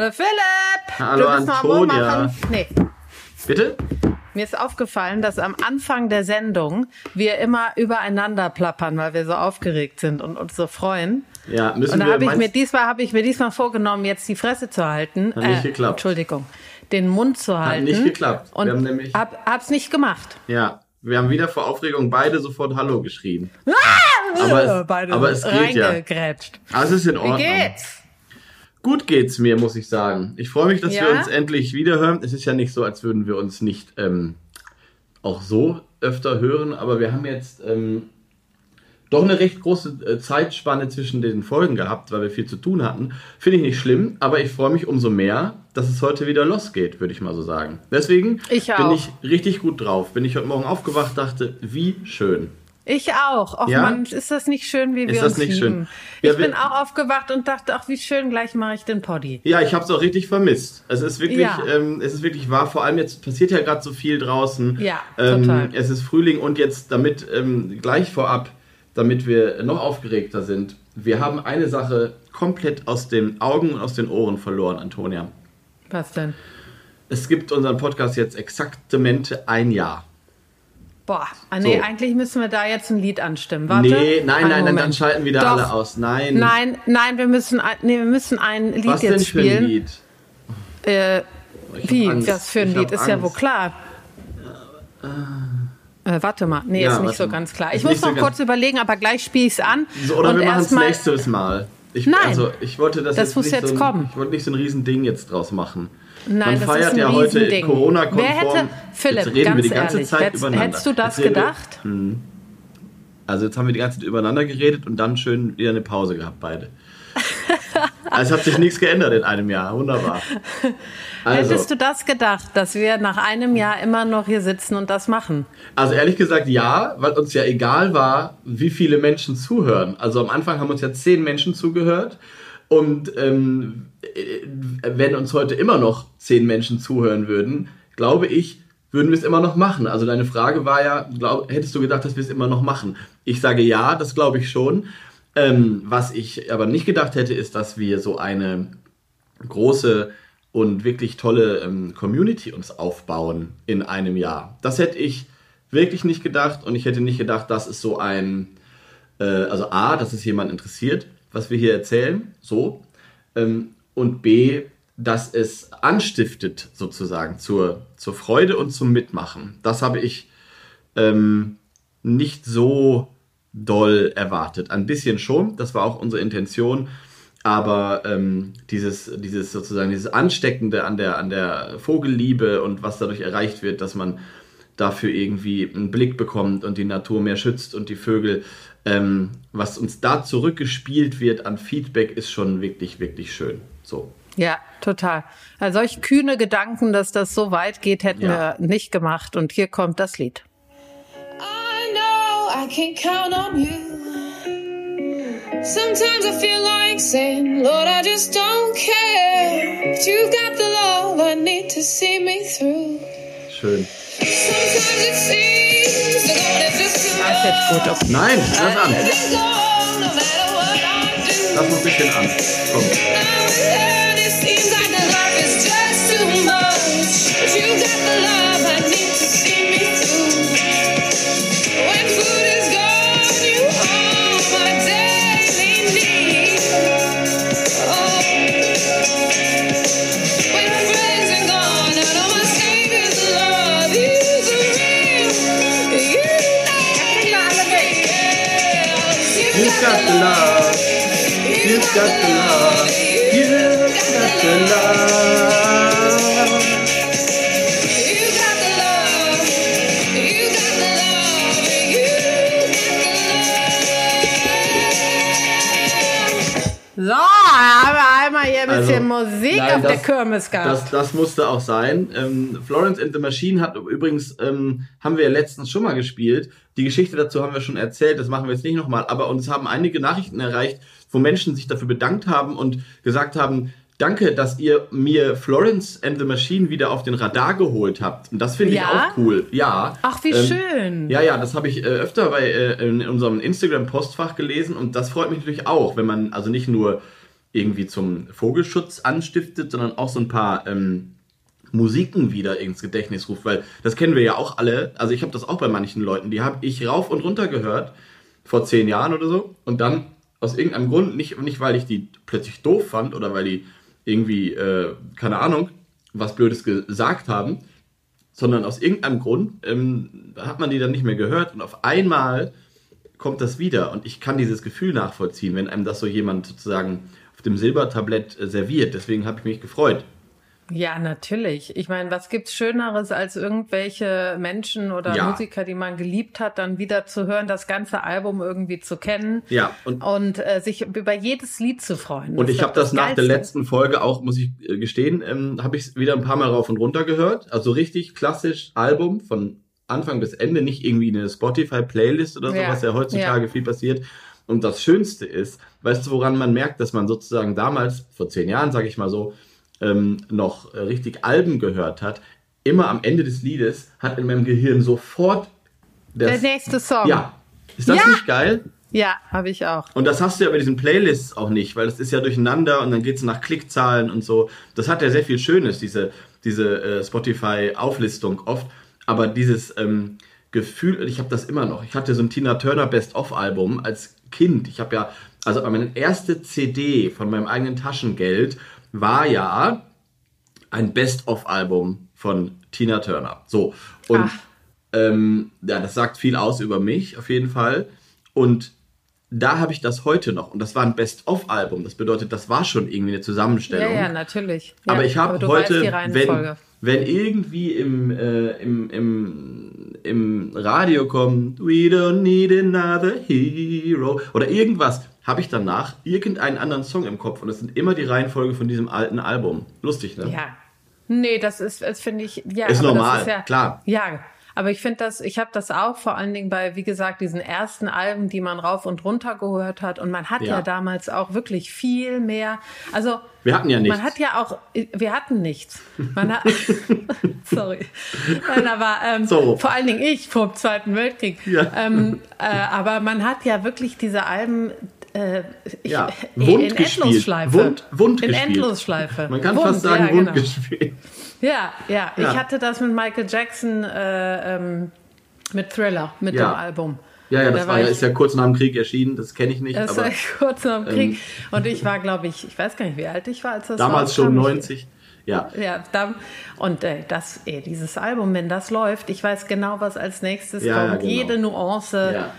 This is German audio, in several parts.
Hallo Philipp! Hallo du musst mal Antonia. machen. Nee. Bitte? Mir ist aufgefallen, dass am Anfang der Sendung wir immer übereinander plappern, weil wir so aufgeregt sind und uns so freuen. Ja, müssen Und da wir. habe ich mir diesmal habe ich mir diesmal vorgenommen, jetzt die Fresse zu halten. Äh, Hat nicht geklappt. Entschuldigung, den Mund zu halten. nicht geklappt. Wir Und haben nämlich- hab, hab's nicht gemacht. ja, wir haben wieder vor Aufregung beide sofort Hallo geschrien. Aber es, Äh, Beide aber es geht ja. Aber es ist in Wie Ordnung. geht's? Gut geht's mir, muss ich sagen. Ich freue mich, dass Ja? wir uns endlich wiederhören. Es ist ja nicht so, als würden wir uns nicht ähm, auch so öfter hören, aber wir haben jetzt ähm, doch eine recht große äh, Zeitspanne zwischen den Folgen gehabt, weil wir viel zu tun hatten. Finde ich nicht schlimm, aber ich freue mich umso mehr, dass es heute wieder losgeht, würde ich mal so sagen. Deswegen Ich bin ich richtig gut drauf. Bin ich heute Morgen aufgewacht, dachte, wie schön. Ich auch. Och Ja? Mann, ist das nicht schön, wie Ist wir das uns nicht lieben? schön? Ja, ich bin auch aufgewacht und dachte, ach, wie schön, gleich mache ich den Poddy. Ja, ich habe es auch richtig vermisst. Es ist wirklich, Ja. ähm, es ist wirklich wahr. Vor allem jetzt passiert ja gerade so viel draußen. Ja, ähm, total. Es ist Frühling und jetzt damit ähm, gleich vorab, damit wir noch aufgeregter sind. Wir haben eine Sache komplett aus den Augen und aus den Ohren verloren, Antonia. Was denn? Es gibt unseren Podcast jetzt exaktamente ein Jahr. Boah, ah, nee, So. eigentlich müssen wir da jetzt ein Lied anstimmen. Warte. nee, nein, nein, nein, dann Moment. schalten wieder Doch. alle aus. Nein. Nein, nein, wir müssen, ein- nee, wir müssen ein Lied Was jetzt denn für spielen. ein Lied? Äh, wie? Angst. Was für ein Ich Lied? Ist ja Angst. wohl klar. Äh, warte mal, nee, Ja, ist nicht so mal. ganz klar. Ist Ich muss nicht so noch kurz überlegen, aber gleich spiele ich es an. So, oder wir machen es nächstes Mal. Ich, Nein. also, ich wollte das, Das jetzt muss jetzt so ein, kommen. Ich wollte nicht so ein Riesending jetzt draus machen. Nein, Man das feiert ist ein ja heute. Corona-konform. Wer hätte, Philipp, jetzt reden wir die ganze ehrlich, Zeit hättest, übereinander. hättest du das reden wir- gedacht? Also jetzt haben wir die ganze Zeit übereinander geredet und dann schön wieder eine Pause gehabt, beide. also es hat sich nichts geändert in einem Jahr. Wunderbar. Also, Hättest du das gedacht, dass wir nach einem Jahr immer noch hier sitzen und das machen? also ehrlich gesagt ja, weil uns ja egal war, wie viele Menschen zuhören. Also am Anfang haben uns ja zehn Menschen zugehört. Und ähm, äh, wenn uns heute immer noch zehn Menschen zuhören würden, glaube ich, würden wir es immer noch machen. Also deine Frage war ja, glaub, hättest du gedacht, dass wir es immer noch machen? Ich sage ja, das glaube ich schon. Ähm, was ich aber nicht gedacht hätte, ist, dass wir so eine große und wirklich tolle ähm, Community uns aufbauen in einem Jahr. Das hätte ich wirklich nicht gedacht und ich hätte nicht gedacht, dass es so ein, äh, also A, dass es jemand interessiert, was wir hier erzählen, so, ähm, und B, dass es anstiftet sozusagen zur, zur Freude und zum Mitmachen. Das habe ich ähm, nicht so doll erwartet. Ein bisschen schon, das war auch unsere Intention, aber ähm, dieses, dieses sozusagen dieses Ansteckende an der, an der Vogelliebe und was dadurch erreicht wird, dass man dafür irgendwie einen Blick bekommt und die Natur mehr schützt und die Vögel, ähm, was uns da zurückgespielt wird an Feedback, ist schon wirklich, wirklich schön. So. Ja, total. Also solch kühne Gedanken, dass das so weit geht, hätten Ja. wir nicht gemacht. Und hier kommt das Lied. I know I can count on you. Sometimes I feel like saying, Lord, I just don't care. But you've got the love I need to see me through. Schön. Sometimes it seems ist gut. Okay. Nein, lass an. Lass noch ein bisschen an. Komm. Got the love. You've got the love. You got the love. You got the love. You got the love. So, haben wir einmal hier ein Also, bisschen Musik nein, auf der das- Kirmes gehabt. Das, das musste auch sein. Ähm, Florence and the Machine hat übrigens, ähm, haben wir ja letztens schon mal gespielt. Die Geschichte dazu haben wir schon erzählt, das machen wir jetzt nicht nochmal. Aber uns haben einige Nachrichten erreicht, wo Menschen sich dafür bedankt haben und gesagt haben, danke, dass ihr mir Florence and the Machine wieder auf den Radar geholt habt. Und das finde ich Ja? auch cool. Ja. Ach, wie Ähm, schön. Ja, ja, das habe ich äh, öfter bei, äh, in unserem Instagram-Postfach gelesen und das freut mich natürlich auch, wenn man also nicht nur irgendwie zum Vogelschutz anstiftet, sondern auch so ein paar ähm, Musiken wieder ins Gedächtnis ruft, weil das kennen wir ja auch alle. Also ich habe das auch bei manchen Leuten, die habe ich rauf und runter gehört vor zehn Jahren oder so und dann aus irgendeinem Grund, nicht, nicht weil ich die plötzlich doof fand oder weil die irgendwie, äh, keine Ahnung, was Blödes gesagt haben, sondern aus irgendeinem Grund ähm, hat man die dann nicht mehr gehört und auf einmal kommt das wieder und ich kann dieses Gefühl nachvollziehen, wenn einem das so jemand sozusagen auf dem Silbertablett äh, serviert. Deswegen habe ich mich gefreut. Ja, natürlich. Ich meine, was gibt's Schöneres, als irgendwelche Menschen oder Ja. Musiker, die man geliebt hat, dann wieder zu hören, das ganze Album irgendwie zu kennen Ja, und und äh, sich über jedes Lied zu freuen. Und ist ich habe das nach der letzten Folge auch, muss ich äh, gestehen, ähm, habe ich wieder ein paar Mal rauf und runter gehört. Also richtig klassisch Album von Anfang bis Ende, nicht irgendwie eine Spotify-Playlist oder so, Ja, was ja heutzutage viel passiert. Und das Schönste ist, weißt du, woran man merkt, dass man sozusagen damals, vor zehn Jahren, sage ich mal so, ähm, noch richtig Alben gehört hat. Immer am Ende des Liedes hat in meinem Gehirn sofort Der das, nächste Song. Ja. Ist das Ja. nicht geil? Ja, habe ich auch. Und das hast du ja bei diesen Playlists auch nicht, weil das ist ja durcheinander und dann geht es nach Klickzahlen und so. Das hat ja sehr viel Schönes, diese, diese äh, Spotify-Auflistung oft. Aber dieses ähm, Gefühl, ich habe das immer noch. Ich hatte so ein Tina Turner Best-of-Album als Kind. Ich habe ja, also meine erste CD von meinem eigenen Taschengeld war ja ein Best-of-Album von Tina Turner. So. Und ähm, ja, das sagt viel aus über mich, auf jeden Fall. Und da habe ich das heute noch. Und das war ein Best-of-Album. Das bedeutet, das war schon irgendwie eine Ja, Zusammenstellung. ja, natürlich. Ja, aber ich habe heute, wenn, wenn irgendwie im, äh, im, im, im Radio kommt, We don't need another hero oder irgendwas, habe ich danach irgendeinen anderen Song im Kopf. Und das sind immer die Reihenfolge von diesem alten Album. Lustig, ne? Ja. Nee, das ist, das finde ich, ja. Ist normal, das ja, klar. Ja, aber ich finde das, ich habe das auch vor allen Dingen bei, wie gesagt, diesen ersten Alben, die man rauf und runter gehört hat. Und man hat ja, Ja. damals auch wirklich viel mehr. Also Wir hatten ja nichts. man hat ja auch, wir hatten nichts. Man hat, sorry. Nein, aber ähm, So. vor allen Dingen ich vor dem Zweiten Weltkrieg. Ja. Ähm, äh, aber man hat ja wirklich diese Alben. Äh, ich, Ja, in wund gespielt. Endlosschleife. Wund, wund in gespielt. Endlosschleife. Man kann Wund, fast sagen, ja, Wund genau. gespielt. Ja, ja, Ja. Ich hatte das mit Michael Jackson äh, ähm, mit Thriller, mit Ja. dem Album. Ja, ja, Da das war ja, ich- ist ja kurz nach dem Krieg erschienen, das kenne ich nicht. Das aber war kurz nach dem Krieg. ähm, und ich war, glaube ich, ich weiß gar nicht, wie alt ich war, als das damals schon rauskam. Ich- 90. Ja. Ja, dann, und äh, das, ey, dieses Album, wenn das läuft, ich weiß genau, was als nächstes Ja, ja, kommt. genau. Jede Nuance. Ja.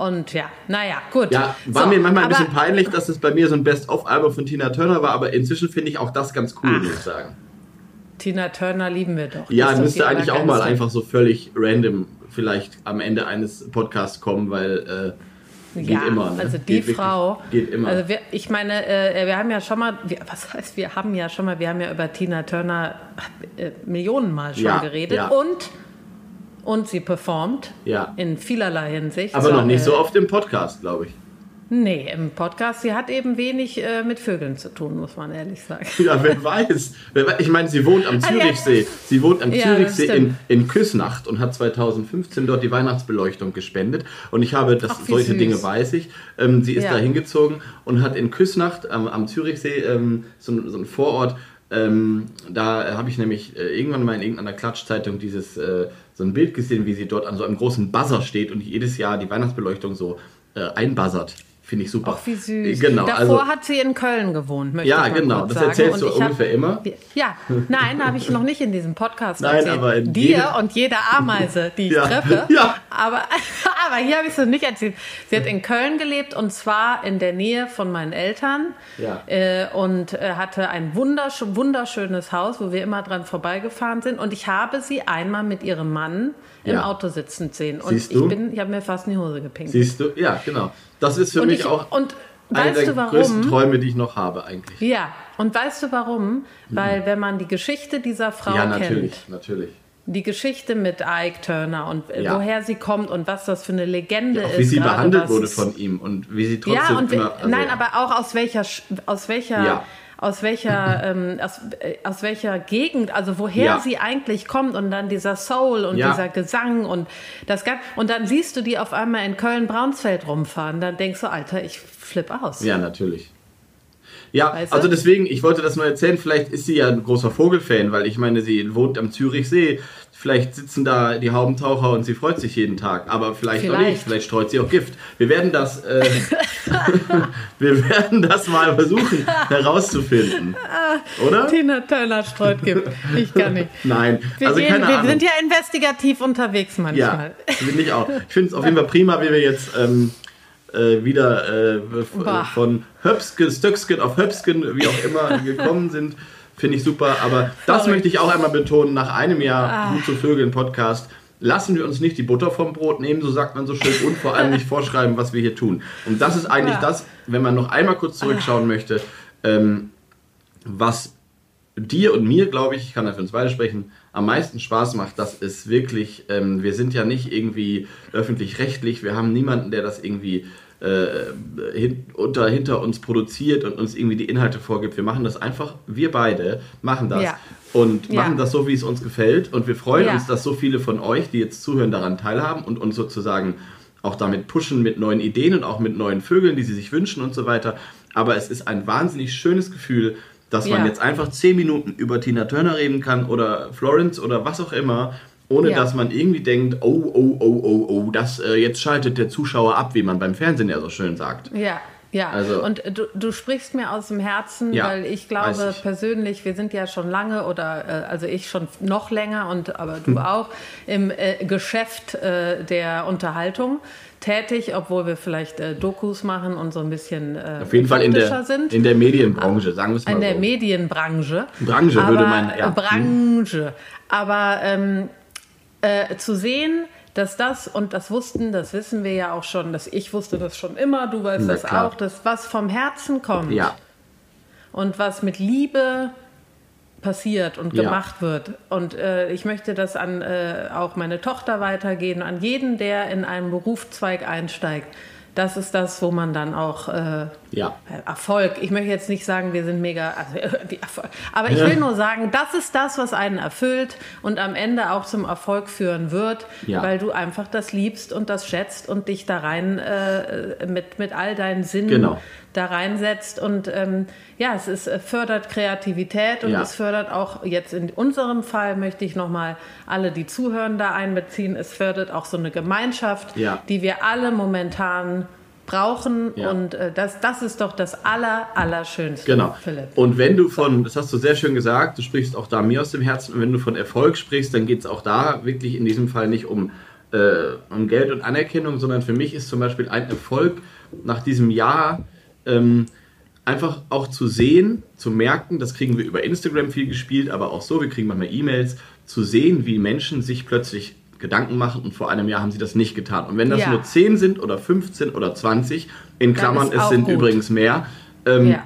Und ja, naja, gut. Ja, war So, mir manchmal ein bisschen peinlich, dass es bei mir so ein Best-of-Album von Tina Turner war, aber inzwischen finde ich auch das ganz cool, Ach. muss ich sagen. Tina Turner lieben wir doch. Ja, müsste eigentlich auch mal einfach so völlig random vielleicht am Ende eines Podcasts kommen, weil äh, geht ja, immer. Ne? Also die geht wirklich- Frau. Geht immer. Also wir, ich meine, äh, wir haben ja schon mal, wir, was heißt, wir haben ja schon mal, wir haben ja über Tina Turner äh, Millionen Mal schon Ja, geredet ja. und und sie performt Ja. in vielerlei Hinsicht. aber noch nicht äh, so oft im Podcast, glaube ich. Nee, im Podcast. Sie hat eben wenig äh, mit Vögeln zu tun, muss man ehrlich sagen. Ja, wer weiß. Wer weiß. Ich meine, sie wohnt am Ah. Zürichsee. Sie wohnt am Ja, Zürichsee in, in Küsnacht und hat 2015 dort die Weihnachtsbeleuchtung gespendet. Und ich habe, das, Ach, solche süß. Dinge weiß ich. Ähm, sie ist Ja. da hingezogen und hat in Küsnacht am, am Zürichsee ähm, so, so ein Vorort. Ähm, da habe ich nämlich äh, irgendwann mal in irgendeiner Klatschzeitung dieses äh, so ein Bild gesehen, wie sie dort an so einem großen Buzzer steht und jedes Jahr die Weihnachtsbeleuchtung so äh, einbuzzert. Finde ich super. Ach, wie süß. Genau, Davor also hat sie in Köln gewohnt, möchte Ja, ich mal genau. Das sagen. erzählst du Und hab- ungefähr immer. Ja, nein, habe ich noch nicht in diesem Podcast Nein, erzählt. aber in Dir und jeder Ameise, die ich Ja. treffe. Ja. Aber, aber hier habe ich es noch nicht erzählt. Sie hat in Köln gelebt und zwar in der Nähe von meinen Eltern. Ja. Äh, und äh, hatte ein wundersch wunderschönes Haus, wo wir immer dran vorbeigefahren sind. Und ich habe sie einmal mit ihrem Mann im Ja. Auto sitzen sehen. Und Siehst ich du? bin, ich habe mir fast in die Hose gepinkt. Siehst du? Ja, genau. Das ist für und mich ich, auch und einer weißt der du größten warum? Träume, die ich noch habe eigentlich. Ja, und weißt du warum? Weil wenn man die Geschichte dieser Frau Mhm. ja, kennt, natürlich, natürlich. die Geschichte mit Ike Turner und äh, Ja. woher sie kommt und was das für eine Legende Auch ist. wie sie behandelt wurde von ihm und wie sie trotzdem Ja, und immer. also- nein, aber auch aus welcher aus welcher Ja. Aus welcher ähm, aus, äh, aus welcher Gegend, also woher Ja. sie eigentlich kommt und dann dieser Soul und Ja. dieser Gesang und das Gan- und dann siehst du die auf einmal in Köln Braunsfeld rumfahren, dann denkst du, Alter, ich flipp aus. Ja, natürlich. Ja, Weißt du? also deswegen, ich wollte das nur erzählen, vielleicht ist sie ja ein großer Vogelfan, weil ich meine, sie wohnt am Zürichsee. Vielleicht sitzen da die Haubentaucher und sie freut sich jeden Tag, aber vielleicht, auch nicht. Vielleicht. Vielleicht streut sie auch Gift. Wir werden das, äh, wir werden das mal versuchen herauszufinden, oder? Tina Turner streut gibt. Ich kann nicht. Nein, Wir, also gehen, keine wir Ahnung. sind ja investigativ unterwegs Ja, manchmal. finde ich auch. Ich finde es auf jeden Fall prima, wie wir jetzt ähm, äh, wieder äh, von Höpsken, Stöcksken auf Höpsken, wie auch immer, gekommen sind. Finde ich super. Aber das Sorry. möchte ich auch einmal betonen, nach einem Jahr Ah. Gut zu Vögeln Podcast. Lassen wir uns nicht die Butter vom Brot nehmen, so sagt man so schön, und vor allem nicht vorschreiben, was wir hier tun. Und das ist eigentlich Ja. das, wenn man noch einmal kurz zurückschauen möchte, ähm, was dir und mir, glaube ich, ich kann da für uns beide sprechen, am meisten Spaß macht, das ist wirklich, ähm, wir sind ja nicht irgendwie öffentlich-rechtlich, wir haben niemanden, der das irgendwie äh, hin, unter, hinter uns produziert und uns irgendwie die Inhalte vorgibt. Wir machen das einfach, wir beide machen das Ja. und Ja. machen das so, wie es uns gefällt. Und wir freuen Ja. uns, dass so viele von euch, die jetzt zuhören, daran teilhaben und uns sozusagen auch damit pushen mit neuen Ideen und auch mit neuen Vögeln, die sie sich wünschen und so weiter. Aber es ist ein wahnsinnig schönes Gefühl, dass man Ja. jetzt einfach zehn Minuten über Tina Turner reden kann oder Florence oder was auch immer, ohne Ja. dass man irgendwie denkt, oh, oh, oh, oh, oh, das äh, jetzt schaltet der Zuschauer ab, wie man beim Fernsehen ja so schön sagt. Ja, ja. Also- und du, du sprichst mir aus dem Herzen, Ja, weil ich glaube ich. persönlich, wir sind ja schon lange oder äh, also ich schon noch länger und aber Hm. du auch im äh, Geschäft äh, der Unterhaltung tätig, obwohl wir vielleicht äh, Dokus machen und so ein bisschen äh, Auf jeden Fall in der, sind. in der Medienbranche, sagen wir es mal in der so. Medienbranche. Branche aber, würde man, ja. äh, Branche. Aber ähm, äh, zu sehen, dass das, und das wussten, das wissen wir ja auch schon, dass ich wusste das schon immer, du weißt Na das klar. auch, dass was vom Herzen kommt ja, und was mit Liebe passiert und Ja. gemacht wird. Und äh, ich möchte das an äh, auch meine Tochter weitergehen, an jeden, der in einen Berufszweig einsteigt. Das ist das, wo man dann auch äh, ja. Erfolg. Ich möchte jetzt nicht sagen, wir sind mega, also. Aber ich will nur sagen, das ist das, was einen erfüllt und am Ende auch zum Erfolg führen wird, Ja. weil du einfach das liebst und das schätzt und dich da rein äh, mit, mit all deinen Sinnen Genau. Da reinsetzt. Und ähm, ja, es ist, äh, fördert Kreativität und Ja. es fördert auch jetzt in unserem Fall möchte ich nochmal alle, die zuhören, da einbeziehen. Es fördert auch so eine Gemeinschaft, Ja. die wir alle momentan brauchen Ja. und äh, das, das ist doch das aller, Allerschönste, Genau. Philipp. Und wenn du von, das hast du sehr schön gesagt, du sprichst auch da mir aus dem Herzen, und wenn du von Erfolg sprichst, dann geht es auch da wirklich in diesem Fall nicht um, äh, um Geld und Anerkennung, sondern für mich ist zum Beispiel ein Erfolg nach diesem Jahr ähm, einfach auch zu sehen, zu merken, das kriegen wir über Instagram viel gespielt, aber auch so, wir kriegen manchmal E-Mails, zu sehen, wie Menschen sich plötzlich Gedanken machen und vor einem Jahr haben sie das nicht getan. Und wenn das Ja. nur 10 sind oder 15 oder 20, in Klammern, es sind gut. übrigens mehr, ähm, Ja.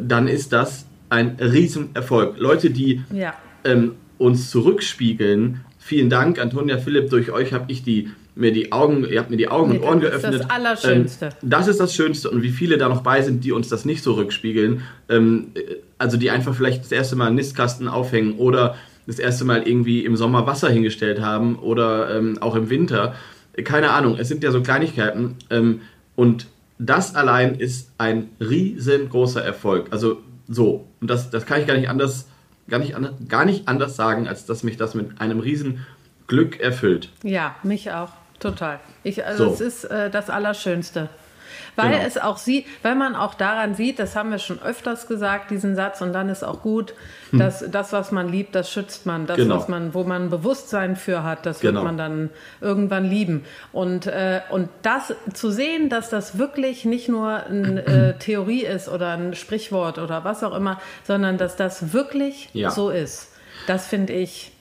dann ist das ein Riesenerfolg. Leute, die Ja. ähm, uns zurückspiegeln, vielen Dank, Antonia Philipp, durch euch habe ich die, mir die Augen, ihr habt mir die Augen und Ohren das ist geöffnet. das Allerschönste. Ähm, das ist das Schönste und wie viele da noch bei sind, die uns das nicht zurückspiegeln, ähm, äh, also die einfach vielleicht das erste Mal einen Nistkasten aufhängen oder das erste Mal irgendwie im Sommer Wasser hingestellt haben oder ähm, auch im Winter. Keine Ahnung, es sind ja so Kleinigkeiten ähm, und das allein ist ein riesengroßer Erfolg. Also so, und das, das kann ich gar nicht anders, gar nicht, anders, gar nicht anders sagen, als dass mich das mit einem riesen Glück erfüllt. Ja, mich auch. Total. Ich, also So. es ist äh, das Allerschönste. Weil Genau. es auch sieht, weil man auch daran sieht, das haben wir schon öfters gesagt, diesen Satz, und dann ist auch gut, dass das, was man liebt, das schützt man. Das, Hm. Genau. was man, wo man Bewusstsein für hat, das Genau. wird man dann irgendwann lieben. Und, äh, und das zu sehen, dass das wirklich nicht nur eine äh, Theorie ist oder ein Sprichwort oder was auch immer, sondern dass das wirklich Ja. so ist, das finde ich,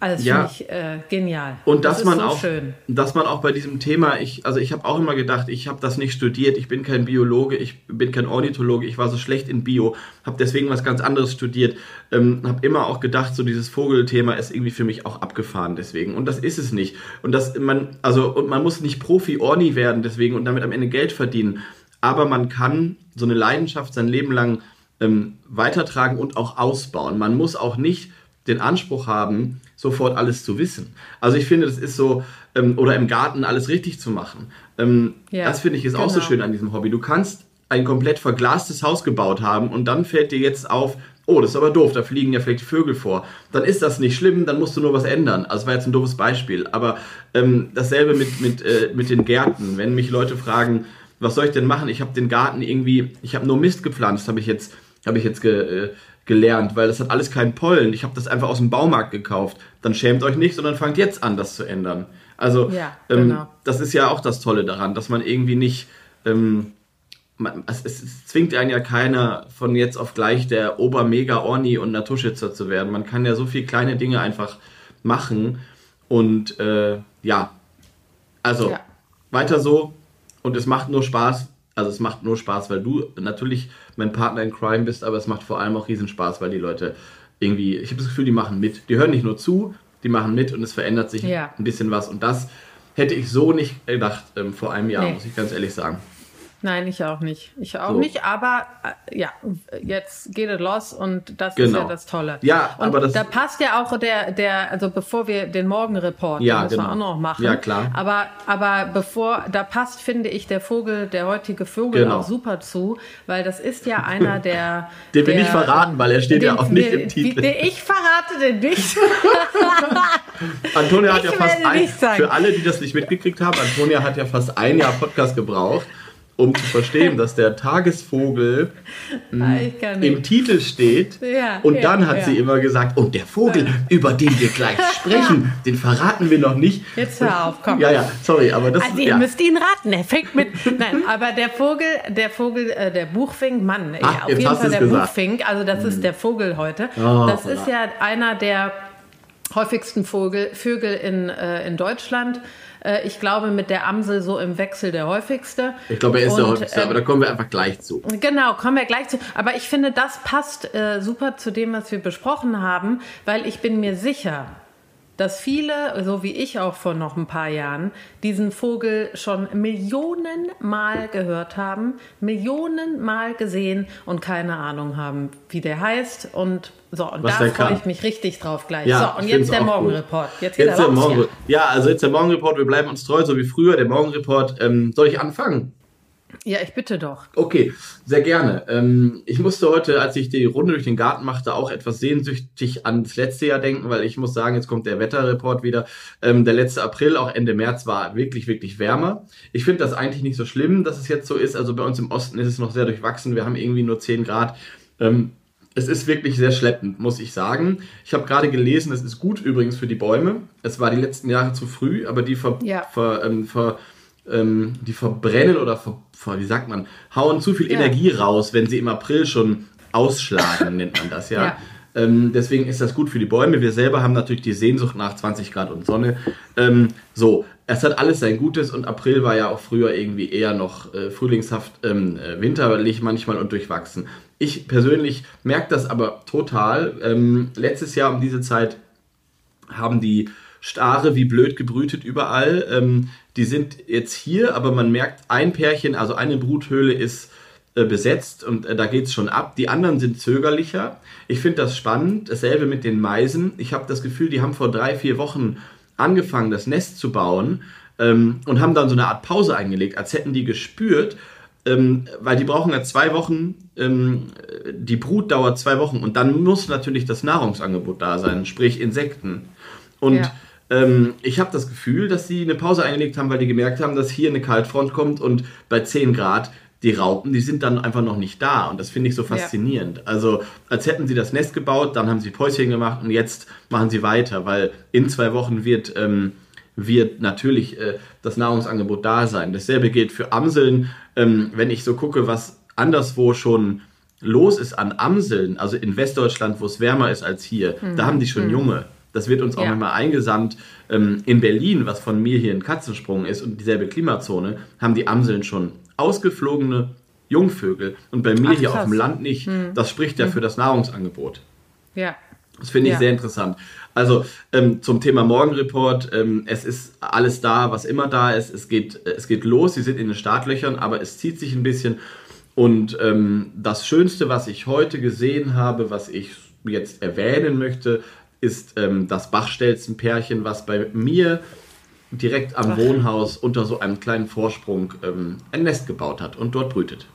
also Ja. finde ich äh, genial. Und das dass ist man so auch, schön. dass man auch bei diesem Thema, ich, also ich habe auch immer gedacht, ich habe das nicht studiert, ich bin kein Biologe, ich bin kein Ornithologe, ich war so schlecht in Bio, habe deswegen was ganz anderes studiert, ähm, habe immer auch gedacht, so dieses Vogelthema ist irgendwie für mich auch abgefahren deswegen. Und das ist es nicht. Und das man, also und man muss nicht Profi-Orni werden deswegen und damit am Ende Geld verdienen. Aber man kann so eine Leidenschaft sein Leben lang ähm, weitertragen und auch ausbauen. Man muss auch nicht den Anspruch haben, sofort alles zu wissen. Also ich finde, das ist so, ähm, oder im Garten alles richtig zu machen. Ähm, Ja, das finde ich ist auch so genau. schön an diesem Hobby. Du kannst ein komplett verglastes Haus gebaut haben und dann fällt dir jetzt auf, oh, das ist aber doof, da fliegen ja vielleicht Vögel vor. Dann ist das nicht schlimm, dann musst du nur was ändern. Also das war jetzt ein doofes Beispiel. Aber ähm, dasselbe mit, mit, äh, mit den Gärten. Wenn mich Leute fragen, was soll ich denn machen? Ich habe den Garten irgendwie, ich habe nur Mist gepflanzt, habe ich jetzt, habe ich jetzt ge, äh, gelernt, weil das hat alles keinen Pollen. Ich habe das einfach aus dem Baumarkt gekauft. Dann schämt euch nicht, sondern fangt jetzt an, das zu ändern. Also Ja, ähm, genau. das ist ja auch das Tolle daran, dass man irgendwie nicht ähm, man, es, es, zwingt einen ja keiner von jetzt auf gleich der Ober-Mega-Orni und Naturschützer zu werden. Man kann ja so viele kleine Dinge einfach machen und äh, ja, also Ja. weiter so und es macht nur Spaß. Also es macht nur Spaß, weil du natürlich mein Partner in Crime bist, aber es macht vor allem auch riesen Spaß, weil die Leute irgendwie, ich habe das Gefühl, die machen mit. Die hören nicht nur zu, die machen mit und es verändert sich Ja. ein bisschen was. Und das hätte ich so nicht gedacht ähm, vor einem Jahr, Nee. muss ich ganz ehrlich sagen. Nein, ich auch nicht. Ich auch So. nicht, aber äh, ja, jetzt geht es los und das ist Genau. ja das Tolle. Ja, und aber das- da passt ja auch der, der, also bevor wir den Morgenreport, Ja, den müssen wir genau. auch noch machen. Ja, klar. Aber, aber bevor, da passt, finde ich, der Vogel, der heutige Vogel Genau. auch super zu, weil das ist ja einer der. Den wir der, nicht verraten, weil er steht ja auch nicht im Titel. Den, ich verrate den nicht. Antonia hat Ich ja fast ein, für alle, die das nicht mitgekriegt haben, Antonia hat ja fast ein Jahr Podcast gebraucht, um zu verstehen, dass der Tagesvogel ich kann im nicht. Titel steht. Ja, und ja, dann hat ja. sie immer gesagt, und der Vogel, über den wir gleich sprechen, den verraten wir noch nicht. Jetzt hör auf, komm. Ja, ja, sorry, aber das Also ihr müsst ihn raten, er fängt mit. Nein, aber der Vogel, der Vogel, äh, der Buchfink, Mann, ja, Ach, auf jetzt jeden hast Fall der gesagt. Buchfink, also das ist der Vogel heute. Oh, das ist ja einer der häufigsten Vogel, Vögel in, äh, in Deutschland. Äh, ich glaube mit der Amsel so im Wechsel der häufigste. Ich glaube, er ist der Und, häufigste, ähm, aber da kommen wir einfach gleich zu. Genau, kommen wir gleich zu. Aber ich finde, das passt äh, super zu dem, was wir besprochen haben, weil ich bin mir sicher, dass viele, so wie ich auch vor noch ein paar Jahren, diesen Vogel schon Millionen Mal gehört haben, Millionen Mal gesehen und keine Ahnung haben, wie der heißt. Und so, und Was da freue kann. ich mich richtig drauf gleich. Ja, so, und jetzt der. Morgenreport. Jetzt Jetzt er der. Morgen, ja. ja, also jetzt der Morgenreport, wir bleiben uns treu, so wie früher. Der Morgenreport, ähm, soll ich anfangen? Ja, ich bitte doch. Okay, sehr gerne. Ähm, ich musste heute, als ich die Runde durch den Garten machte, auch etwas sehnsüchtig ans letzte Jahr denken, weil ich muss sagen, jetzt kommt der Wetterreport wieder. Ähm, der letzte April, auch Ende März, war wirklich, wirklich wärmer. Ich finde das eigentlich nicht so schlimm, dass es jetzt so ist. Also bei uns im Osten ist es noch sehr durchwachsen. Wir haben irgendwie nur 10 Grad. Ähm, es ist wirklich sehr schleppend, muss ich sagen. Ich habe gerade gelesen, es ist gut übrigens für die Bäume. Es war die letzten Jahre zu früh, aber die ver, Ja. ver, ähm, ver, ähm, die verbrennen oder ver, wie sagt man, hauen zu viel Ja. Energie raus, wenn sie im April schon ausschlagen, nennt man das ja. Ja. Ähm, deswegen ist das gut für die Bäume. Wir selber haben natürlich die Sehnsucht nach 20 Grad und Sonne. Ähm, so, es hat alles sein Gutes und April war ja auch früher irgendwie eher noch äh, frühlingshaft, ähm, äh, winterlich manchmal und durchwachsen. Ich persönlich merke das aber total. Ähm, letztes Jahr um diese Zeit haben die Stare wie blöd gebrütet überall. Ähm, die sind jetzt hier, aber man merkt, ein Pärchen, also eine Bruthöhle ist äh, besetzt und äh, da geht es schon ab. Die anderen sind zögerlicher. Ich finde das spannend. Dasselbe mit den Meisen. Ich habe das Gefühl, die haben vor drei, vier Wochen angefangen, das Nest zu bauen ähm, und haben dann so eine Art Pause eingelegt, als hätten die gespürt, ähm, weil die brauchen ja zwei Wochen, ähm, die Brut dauert zwei Wochen und dann muss natürlich das Nahrungsangebot da sein, sprich Insekten. Und Ja. Ähm, ich habe das Gefühl, dass sie eine Pause eingelegt haben, weil die gemerkt haben, dass hier eine Kaltfront kommt und bei 10 Grad die Raupen, die sind dann einfach noch nicht da. Und das finde ich so faszinierend. Also als hätten sie das Nest gebaut, dann haben sie Päuschen gemacht und jetzt machen sie weiter, weil in zwei Wochen wird, ähm, wird natürlich äh, das Nahrungsangebot da sein. Dasselbe gilt für Amseln. Ähm, wenn ich so gucke, was anderswo schon los ist an Amseln, also in Westdeutschland, wo es wärmer ist als hier, da haben die schon Junge. Das wird uns auch Ja. immer eingesandt. Ähm, in Berlin, was von mir hier ein Katzensprung ist und dieselbe Klimazone, haben die Amseln schon ausgeflogene Jungvögel. Und bei mir Ach, hier auf dem Land nicht. Das spricht ja für das Nahrungsangebot. Ja. Das finde ich Ja. sehr interessant. Also ähm, zum Thema Morgenreport, ähm, es ist alles da, was immer da ist. Es geht, äh, es geht los, sie sind in den Startlöchern, aber es zieht sich ein bisschen. Und ähm, das Schönste, was ich heute gesehen habe, was ich jetzt erwähnen möchte, ist ähm, das Bachstelzenpärchen, was bei mir direkt am Ach. Wohnhaus unter so einem kleinen Vorsprung ähm, ein Nest gebaut hat und dort brütet.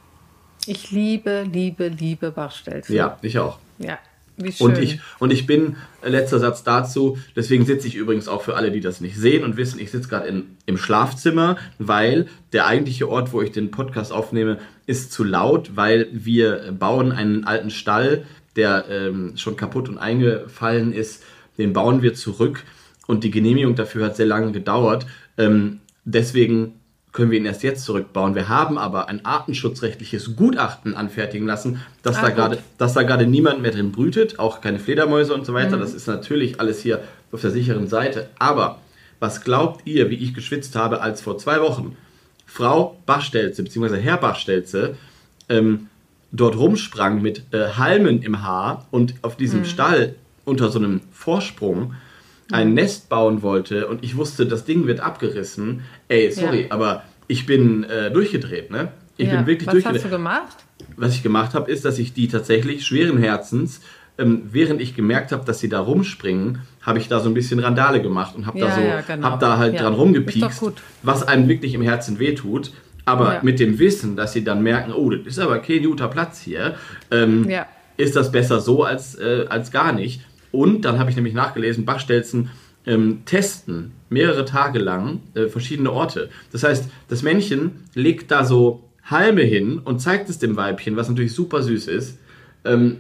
Ich liebe, liebe, liebe Bachstelzen. Ja, ich auch. Ja, wie schön. Und ich, und ich bin, äh, letzter Satz dazu, deswegen sitze ich übrigens auch für alle, die das nicht sehen und wissen, ich sitze gerade im Schlafzimmer, weil der eigentliche Ort, wo ich den Podcast aufnehme, ist zu laut, weil wir bauen einen alten Stall, der ähm, schon kaputt und eingefallen ist. Den bauen wir zurück und die Genehmigung dafür hat sehr lange gedauert. Ähm, deswegen können wir ihn erst jetzt zurückbauen. Wir haben aber ein artenschutzrechtliches Gutachten anfertigen lassen, dass Ah, da gerade dass da gerade niemand mehr drin brütet, auch keine Fledermäuse und so Mhm. weiter. Das ist natürlich alles hier auf der sicheren Seite. Aber was glaubt ihr, wie ich geschwitzt habe, als vor zwei Wochen Frau Bachstelze bzw. Herr Bachstelze ähm, dort rumsprang mit äh, Halmen im Haar und auf diesem Mhm. Stall unter so einem Vorsprung ein Nest bauen wollte und ich wusste, das Ding wird abgerissen. Ey, sorry, Ja. aber ich bin äh, durchgedreht, ne? Ich ja. bin wirklich Was durchgedreht hast du gemacht? was ich gemacht habe, ist, dass ich die tatsächlich schweren Herzens, ähm, während ich gemerkt habe, dass sie da rumspringen, habe ich da so ein bisschen Randale gemacht und habe da Ja, so, ja, genau. hab da halt Ja. dran rumgepiekst, was einem wirklich im Herzen wehtut. Aber Ja. mit dem Wissen, dass sie dann merken, oh, das ist aber kein guter Platz hier, ähm, Ja. ist das besser so als, äh, als gar nicht. Und dann habe ich nämlich nachgelesen, Bachstelzen ähm, testen mehrere Tage lang äh, verschiedene Orte. Das heißt, das Männchen legt da so Halme hin und zeigt es dem Weibchen, was natürlich super süß ist. Ähm,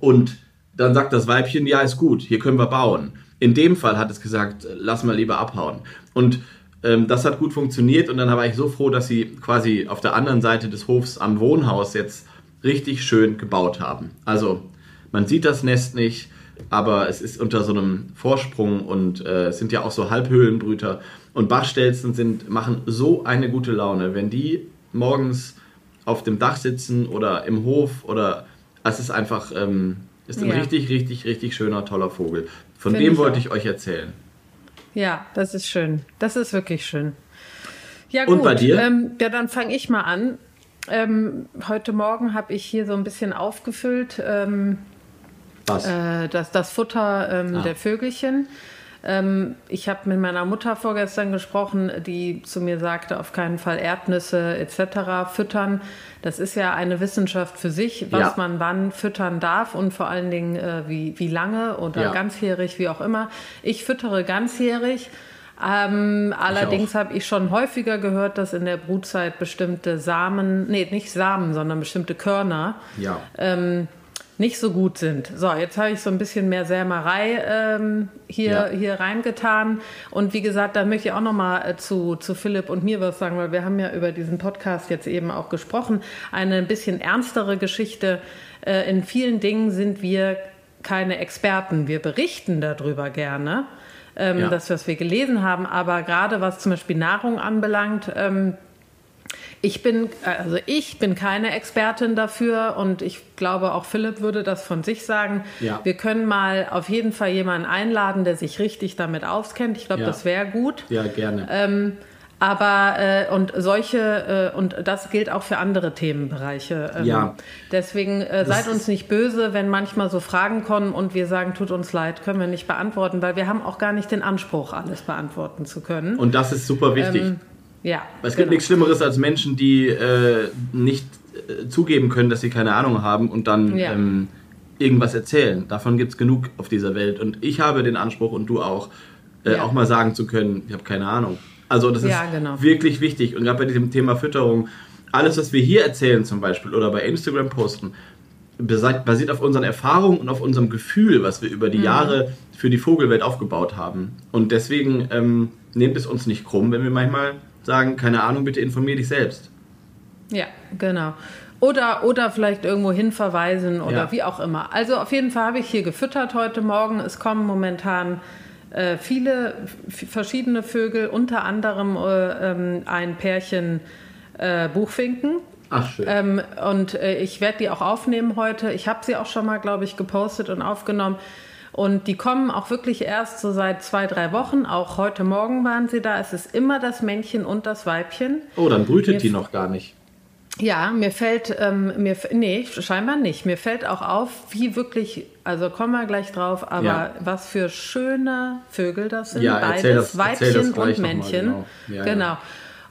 und dann sagt das Weibchen, ja, ist gut, hier können wir bauen. In dem Fall hat es gesagt, lass mal lieber abhauen. Und ähm, das hat gut funktioniert und dann war ich so froh, dass sie quasi auf der anderen Seite des Hofs am Wohnhaus jetzt richtig schön gebaut haben. Also man sieht das Nest nicht, aber es ist unter so einem Vorsprung und äh, es sind ja auch so Halbhöhlenbrüter. Und Bachstelzen sind, machen so eine gute Laune, wenn die morgens auf dem Dach sitzen oder im Hof oder es ist einfach ähm, ist ein Ja. richtig, richtig, richtig schöner, toller Vogel. Von Find dem wollte auch. ich euch erzählen. Ja, das ist schön. Das ist wirklich schön. Ja, Und gut. bei dir? Ähm, ja, dann fange ich mal an. Ähm, heute Morgen habe ich hier so ein bisschen aufgefüllt, ähm, Was? äh, das, das Futter ähm, Ah. der Vögelchen. Ähm, ich habe mit meiner Mutter vorgestern gesprochen, die zu mir sagte, auf keinen Fall Erdnüsse etc. füttern. Das ist ja eine Wissenschaft für sich, was Ja. man wann füttern darf und vor allen Dingen äh, wie, wie lange oder Ja. ganzjährig, wie auch immer. Ich füttere ganzjährig. Ähm, allerdings habe ich schon häufiger gehört, dass in der Brutzeit bestimmte Samen, nee, nicht Samen, sondern bestimmte Körner ja. ähm, nicht so gut sind. So, jetzt habe ich so ein bisschen mehr Sämerei ähm, hier, Ja. hier reingetan. Und wie gesagt, da möchte ich auch nochmal äh, zu, zu Philipp und mir was sagen, weil wir haben ja über diesen Podcast jetzt eben auch gesprochen. Eine ein bisschen ernstere Geschichte. Äh, in vielen Dingen sind wir keine Experten. Wir berichten darüber gerne. Ähm, Ja. Das, was wir gelesen haben, aber gerade was zum Beispiel Nahrung anbelangt, ähm, ich bin, also ich bin keine Expertin dafür und ich glaube auch Philipp würde das von sich sagen. Ja. Wir können mal auf jeden Fall jemanden einladen, der sich richtig damit auskennt. Ich glaube, Ja. das wäre gut. Ja, gerne. Ähm, aber äh, und solche äh, und das gilt auch für andere Themenbereiche. Ähm, Ja. Deswegen äh, seid uns nicht böse, wenn manchmal so Fragen kommen und wir sagen, tut uns leid, können wir nicht beantworten, weil wir haben auch gar nicht den Anspruch, alles beantworten zu können. Und das ist super wichtig. ähm, ja, Es gibt genau. nichts Schlimmeres als Menschen, die äh, nicht äh, zugeben können, dass sie keine Ahnung haben und dann Ja. ähm, irgendwas erzählen. Davon gibt es genug auf dieser Welt. Und ich habe den Anspruch und du auch, äh, Ja. auch mal sagen zu können, ich habe keine Ahnung. Also das ist Ja, genau. wirklich wichtig. Und gerade bei diesem Thema Fütterung, alles, was wir hier erzählen zum Beispiel oder bei Instagram posten, basi- basiert auf unseren Erfahrungen und auf unserem Gefühl, was wir über die Mhm. Jahre für die Vogelwelt aufgebaut haben. Und deswegen ähm, nehmt es uns nicht krumm, wenn wir manchmal sagen, keine Ahnung, bitte informier dich selbst. Ja, genau. Oder, oder vielleicht irgendwo hin verweisen oder Ja. wie auch immer. Also auf jeden Fall habe ich hier gefüttert heute Morgen. Es kommen momentan äh, viele verschiedene Vögel, unter anderem äh, ähm, ein Pärchen äh, Buchfinken. Ach, schön. Ähm, und äh, ich werde die auch aufnehmen heute. Ich habe sie auch schon mal, glaube ich, gepostet und aufgenommen. Und die kommen auch wirklich erst so seit zwei, drei Wochen. Auch heute Morgen waren sie da. Es ist immer das Männchen und das Weibchen. oh, dann brütet mir die noch gar nicht. Ja, mir fällt, ähm, mir, nee, scheinbar nicht. Mir fällt auch auf, wie wirklich, also kommen wir gleich drauf, aber Ja. was für schöne Vögel das sind. Ja, Beides, das- Weibchen das und mal, Männchen. genau. Ja. genau.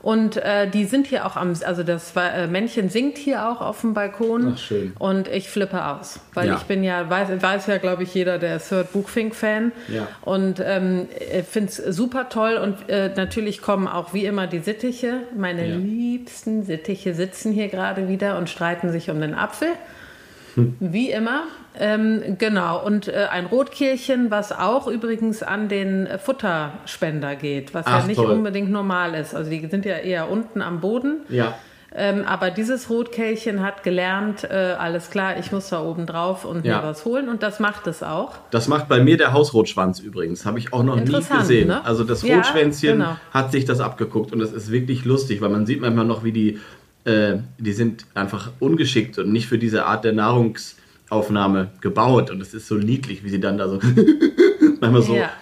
Und äh, die sind hier auch am, also das äh, Männchen singt hier auch auf dem Balkon. Ach, schön. Und ich flippe aus, weil Ja. ich bin ja, weiß, weiß ja, glaube ich, jeder, der ist hört, Buchfink-Fan. Ja. Und ähm, finde es super toll. Und äh, natürlich kommen auch wie immer die Sittiche. Meine Ja. liebsten Sittiche sitzen hier gerade wieder und streiten sich um den Apfel. Wie immer. Ähm, genau. Und äh, ein Rotkehlchen, was auch übrigens an den Futterspender geht, was Ach, ja nicht toll. unbedingt normal ist. Also die sind ja eher unten am Boden. Ja. Ähm, aber dieses Rotkehlchen hat gelernt, äh, alles klar, ich muss da oben drauf und Ja. mir was holen. Und das macht es auch. Das macht bei mir der Hausrotschwanz übrigens. Habe ich auch noch nie gesehen. ne? Also das Ja, Rotschwänzchen genau. hat sich das abgeguckt und das ist wirklich lustig, weil man sieht manchmal noch, wie die, äh, die sind einfach ungeschickt und nicht für diese Art der Nahrungsaufnahme gebaut. Und es ist so niedlich, wie sie dann da so manchmal so. Ja.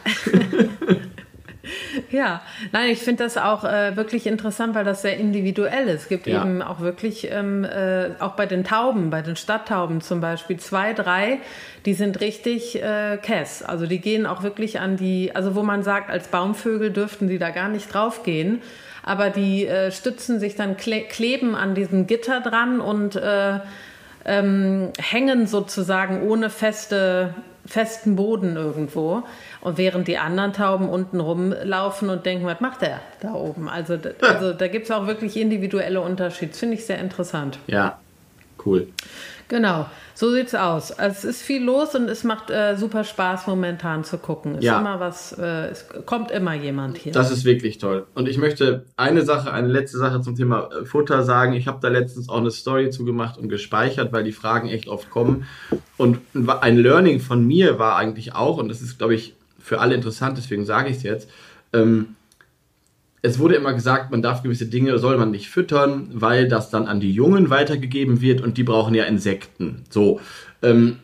ja, nein, ich finde das auch äh, wirklich interessant, weil das sehr individuell ist. Es gibt Ja. eben auch wirklich, ähm, äh, auch bei den Tauben, bei den Stadttauben zum Beispiel, zwei, drei, die sind richtig äh, Kess. Also die gehen auch wirklich an die, also wo man sagt, als Baumvögel dürften die da gar nicht drauf gehen. Aber die äh, stützen sich dann, kle kleben an diesem Gitter dran und äh, ähm, hängen sozusagen ohne feste, festen Boden irgendwo. Und während die anderen Tauben unten rumlaufen und denken, was macht der da oben? Also, also da gibt es auch wirklich individuelle Unterschiede. Finde ich sehr interessant. Ja, cool. Genau, so sieht's aus. Also es ist viel los und es macht äh, super Spaß momentan zu gucken. Es Ja. immer was, äh, es kommt immer jemand hier. Das ist wirklich toll. Und ich möchte eine Sache, eine letzte Sache zum Thema äh, Futter sagen. Ich habe da letztens auch eine Story zugemacht und gespeichert, weil die Fragen echt oft kommen. Und ein Learning von mir war eigentlich auch, und das ist, glaube ich, für alle interessant, deswegen sage ich es jetzt, ähm, es wurde immer gesagt, man darf gewisse Dinge, soll man nicht füttern, weil das dann an die Jungen weitergegeben wird und die brauchen ja Insekten. So, ähm,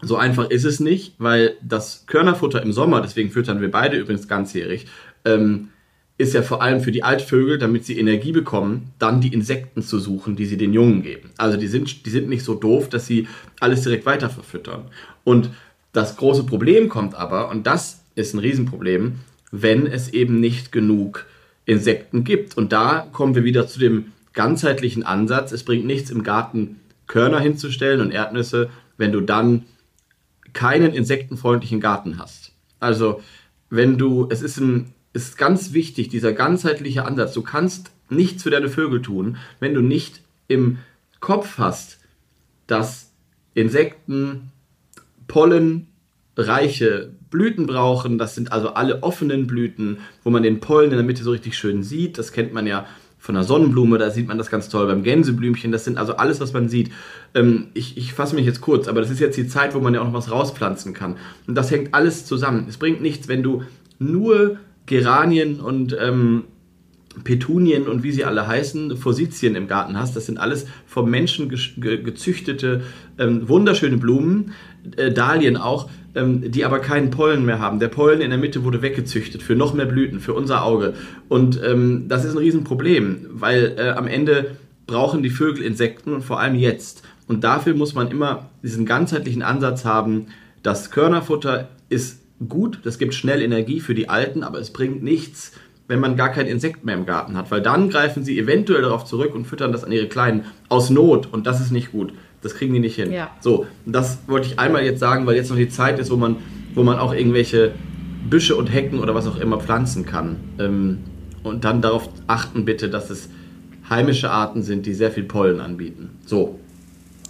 so einfach ist es nicht, weil das Körnerfutter im Sommer, deswegen füttern wir beide übrigens ganzjährig, ähm, ist ja vor allem für die Altvögel, damit sie Energie bekommen, dann die Insekten zu suchen, die sie den Jungen geben. Also die sind, die sind nicht so doof, dass sie alles direkt weiter verfüttern. Und das große Problem kommt aber, und das ist ein Riesenproblem, wenn es eben nicht genug Insekten gibt. Und da kommen wir wieder zu dem ganzheitlichen Ansatz. Es bringt nichts im Garten Körner hinzustellen und Erdnüsse, wenn du dann keinen insektenfreundlichen Garten hast. Also, wenn du, es ist ein, ist ganz wichtig, dieser ganzheitliche Ansatz. Du kannst nichts für deine Vögel tun, wenn du nicht im Kopf hast, dass Insekten pollenreiche Blüten brauchen. Das sind also alle offenen Blüten, wo man den Pollen in der Mitte so richtig schön sieht. Das kennt man ja von der Sonnenblume, da sieht man das ganz toll beim Gänseblümchen. Das sind also alles, was man sieht. Ähm, ich ich fasse mich jetzt kurz, aber das ist jetzt die Zeit, wo man ja auch noch was rauspflanzen kann. Und das hängt alles zusammen. Es bringt nichts, wenn du nur Geranien und ähm, Petunien und wie sie alle heißen, Forsythien im Garten hast. Das sind alles vom Menschen ge gezüchtete, ähm, wunderschöne Blumen, äh, Dahlien auch, ähm, die aber keinen Pollen mehr haben. Der Pollen in der Mitte wurde weggezüchtet für noch mehr Blüten, für unser Auge. Und ähm, das ist ein Riesenproblem, weil äh, am Ende brauchen die Vögel Insekten und vor allem jetzt. Und dafür muss man immer diesen ganzheitlichen Ansatz haben, das Körnerfutter ist gut, das gibt schnell Energie für die Alten, aber es bringt nichts, wenn man gar kein Insekt mehr im Garten hat, weil dann greifen sie eventuell darauf zurück und füttern das an ihre Kleinen aus Not und das ist nicht gut. Das kriegen die nicht hin. Ja. So, das wollte ich einmal jetzt sagen, weil jetzt noch die Zeit ist, wo man, wo man auch irgendwelche Büsche und Hecken oder was auch immer pflanzen kann. Ähm, und dann darauf achten bitte, dass es heimische Arten sind, die sehr viel Pollen anbieten. So,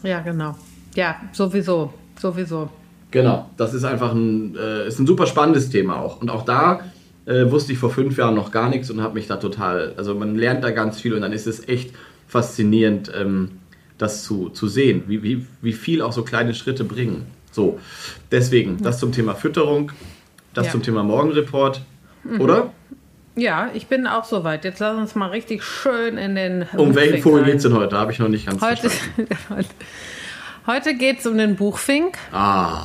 Ja, genau. Ja, sowieso. Sowieso. Genau, das ist einfach ein, äh, ist ein super spannendes Thema auch. Und auch da äh, wusste ich vor fünf Jahren noch gar nichts und habe mich da total, also man lernt da ganz viel und dann ist es echt faszinierend, ähm, das zu, zu sehen, wie, wie, wie viel auch so kleine Schritte bringen. So, deswegen, das zum Thema Fütterung, das Ja. zum Thema Morgenreport, oder? Ja, ich bin auch soweit. Jetzt lass uns mal richtig schön in den. Um welchen Vogel geht es denn heute? Habe ich noch nicht ganz Heute, verstanden. heute geht es um den Buchfink. Ah,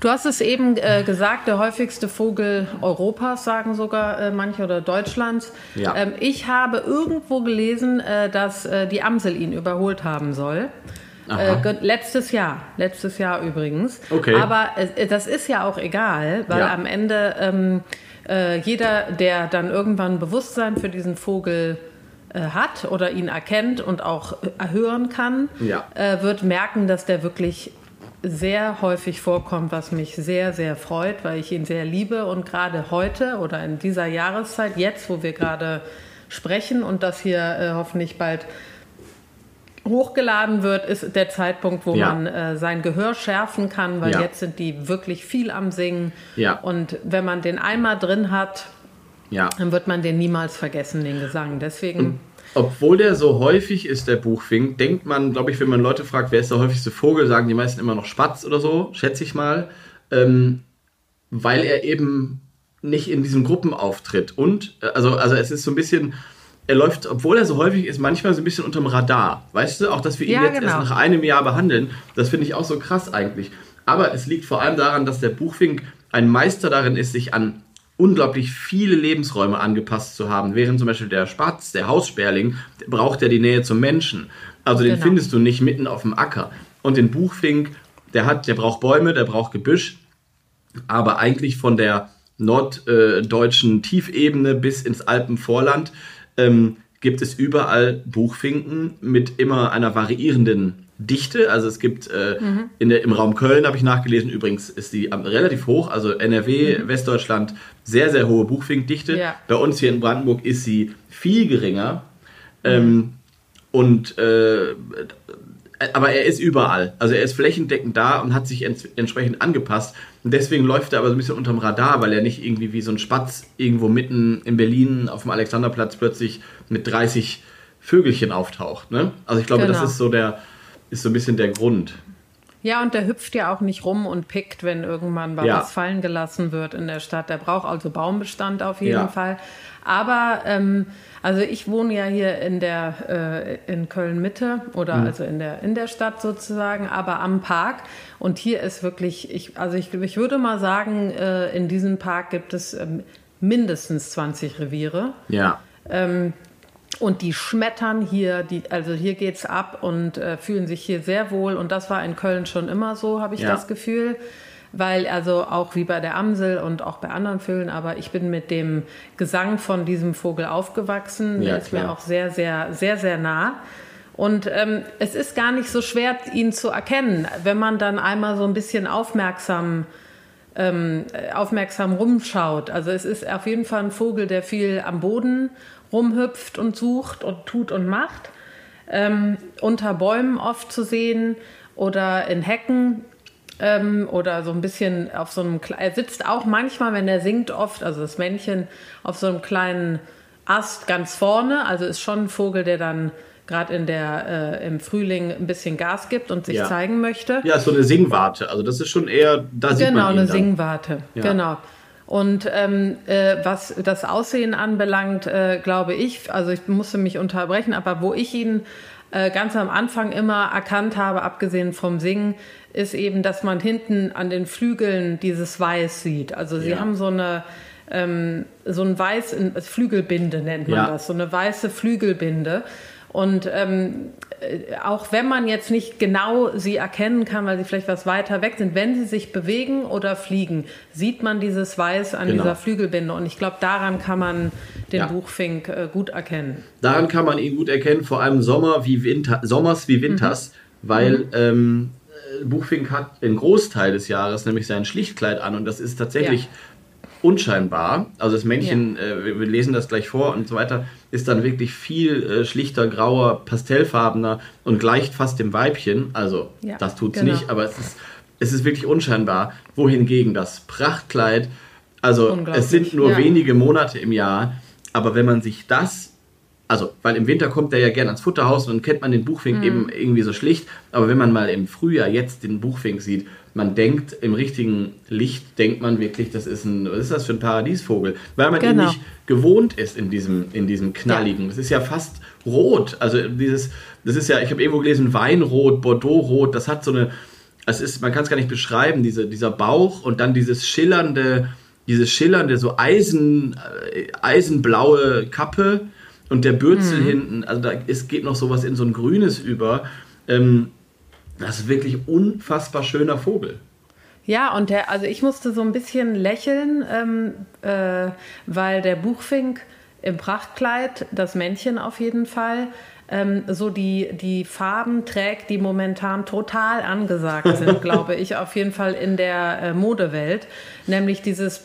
Du hast es eben äh, gesagt, der häufigste Vogel Europas, sagen sogar äh, manche, oder Deutschlands. Ja. Ähm, ich habe irgendwo gelesen, äh, dass äh, die Amsel ihn überholt haben soll. Aha. Äh, letztes Jahr, letztes Jahr übrigens. Okay. Aber äh, das ist ja auch egal, weil Ja. am Ende ähm, äh, jeder, der dann irgendwann Bewusstsein für diesen Vogel hat oder ihn erkennt und auch hören kann, Ja. wird merken, dass der wirklich sehr häufig vorkommt, was mich sehr, sehr freut, weil ich ihn sehr liebe und gerade heute oder in dieser Jahreszeit, jetzt, wo wir gerade sprechen und das hier äh, hoffentlich bald hochgeladen wird, ist der Zeitpunkt, wo Ja. man äh, sein Gehör schärfen kann, weil Ja. jetzt sind die wirklich viel am Singen. Ja. Und wenn man den einmal drin hat, Ja. dann wird man den niemals vergessen, den Gesang. Deswegen, Obwohl der so häufig ist, der Buchfink, denkt man, glaube ich, wenn man Leute fragt, wer ist der häufigste Vogel, sagen die meisten immer noch Spatz oder so, schätze ich mal, ähm, weil er eben nicht in diesen Gruppen auftritt. Und, äh, also, also es ist so ein bisschen, er läuft, obwohl er so häufig ist, manchmal so ein bisschen unterm Radar. Weißt du, auch dass wir ihn Ja, jetzt genau. erst nach einem Jahr behandeln, das finde ich auch so krass eigentlich. Aber es liegt vor allem daran, dass der Buchfink ein Meister darin ist, sich an unglaublich viele Lebensräume angepasst zu haben. Während zum Beispiel der Spatz, der Haussperling, braucht ja die Nähe zum Menschen. Also den Genau. findest du nicht mitten auf dem Acker. Und den Buchfink, der hat, der braucht Bäume, der braucht Gebüsch, aber eigentlich von der norddeutschen Tiefebene bis ins Alpenvorland ähm, gibt es überall Buchfinken mit immer einer variierenden Dichte. Also es gibt äh, in der, im Raum Köln, habe ich nachgelesen, übrigens ist die ähm, relativ hoch, also NRW, Westdeutschland, sehr, sehr hohe Buchfinkdichte. Ja. Bei uns hier in Brandenburg ist sie viel geringer. Ähm, und äh, aber er ist überall. Also er ist flächendeckend da und hat sich ents entsprechend angepasst. Und deswegen läuft er aber so ein bisschen unterm Radar, weil er nicht irgendwie wie so ein Spatz irgendwo mitten in Berlin auf dem Alexanderplatz plötzlich mit 30 Vögelchen auftaucht. Ne? Also ich glaube, das Genau. ist so der, ist so ein bisschen der Grund. ja, und der hüpft ja auch nicht rum und pickt, wenn irgendwann mal Ja. was fallen gelassen wird in der Stadt. Der braucht also Baumbestand auf jeden Ja. Fall. Aber, ähm, also ich wohne ja hier in der, äh, in Köln-Mitte oder Mhm. also in der, in der Stadt sozusagen, aber am Park. Und hier ist wirklich, ich, also ich, ich würde mal sagen, äh, in diesem Park gibt es ähm, mindestens 20 Reviere. Ja. Ähm, und die schmettern hier, die, also hier geht's ab und äh, fühlen sich hier sehr wohl. Und das war in Köln schon immer so, habe ich Ja. das Gefühl. Weil also auch wie bei der Amsel und auch bei anderen Vögeln, aber ich bin mit dem Gesang von diesem Vogel aufgewachsen. Ja, Der ist mir klar. auch sehr, sehr, sehr, sehr nah. Und ähm, es ist gar nicht so schwer, ihn zu erkennen, wenn man dann einmal so ein bisschen aufmerksam ähm, äh, aufmerksam rumschaut. Also es ist auf jeden Fall ein Vogel, der viel am Boden rumhüpft und sucht und tut und macht. Ähm, unter Bäumen oft zu sehen oder in Hecken ähm, oder so ein bisschen auf so einem. Kle- Er sitzt auch manchmal, wenn er singt, oft, also das Männchen, auf so einem kleinen Ast ganz vorne. Also ist schon ein Vogel, der dann gerade in der äh, im Frühling ein bisschen Gas gibt und sich Ja. zeigen möchte. Ja, so eine Singwarte. Also das ist schon eher, da sieht Genau, man ihn eine dann. Singwarte. Ja. Genau. Und ähm, äh, was das Aussehen anbelangt, äh, glaube ich, also ich musste mich unterbrechen, aber wo ich ihn äh, ganz am Anfang immer erkannt habe, abgesehen vom Singen, ist eben, dass man hinten an den Flügeln dieses Weiß sieht. Also sie Ja. haben so eine ähm, so ein weiß Flügelbinde nennt man Ja. das, so eine weiße Flügelbinde. Und ähm, äh, auch wenn man jetzt nicht genau sie erkennen kann, weil sie vielleicht was weiter weg sind, wenn sie sich bewegen oder fliegen, sieht man dieses Weiß an Genau. dieser Flügelbinde. Und ich glaube, daran kann man den Ja. Buchfink äh, gut erkennen. Daran kann man ihn gut erkennen, vor allem Sommer wie Winter, Sommers wie Winters, weil ähm, äh, Buchfink hat einen Großteil des Jahres nämlich sein Schlichtkleid an und das ist tatsächlich Ja. unscheinbar. Also das Männchen, äh, wir, wir lesen das gleich vor und so weiter, ist dann wirklich viel äh, schlichter, grauer, pastellfarbener und gleicht fast dem Weibchen. Also Ja, das tut's genau. nicht, aber es ist, es ist wirklich unscheinbar. Wohingegen das Prachtkleid, also es sind nur ja. wenige Monate im Jahr, aber wenn man sich das also, weil im Winter kommt er ja gern ans Futterhaus und dann kennt man den Buchfink Mhm. eben irgendwie so schlicht. Aber wenn man mal im Frühjahr jetzt den Buchfink sieht, man denkt im richtigen Licht, denkt man wirklich, das ist ein, was ist das für ein Paradiesvogel? Weil man Genau. ihn nicht gewohnt ist in diesem, in diesem knalligen. Das ist ja fast rot. Also dieses, das ist ja, ich habe irgendwo gelesen, Weinrot, Bordeauxrot, das hat so eine, es ist, man kann es gar nicht beschreiben, diese, dieser Bauch und dann dieses schillernde, dieses schillernde, so Eisen, äh, eisenblaue Kappe und der Bürzel hinten, also da es geht noch sowas in so ein grünes über. Ähm, das ist wirklich unfassbar schöner Vogel. Ja, und der, also ich musste so ein bisschen lächeln, ähm, äh, weil der Buchfink im Prachtkleid, das Männchen auf jeden Fall, ähm, so die, die Farben trägt, die momentan total angesagt sind, glaube ich, auf jeden Fall in der äh, Modewelt. Nämlich dieses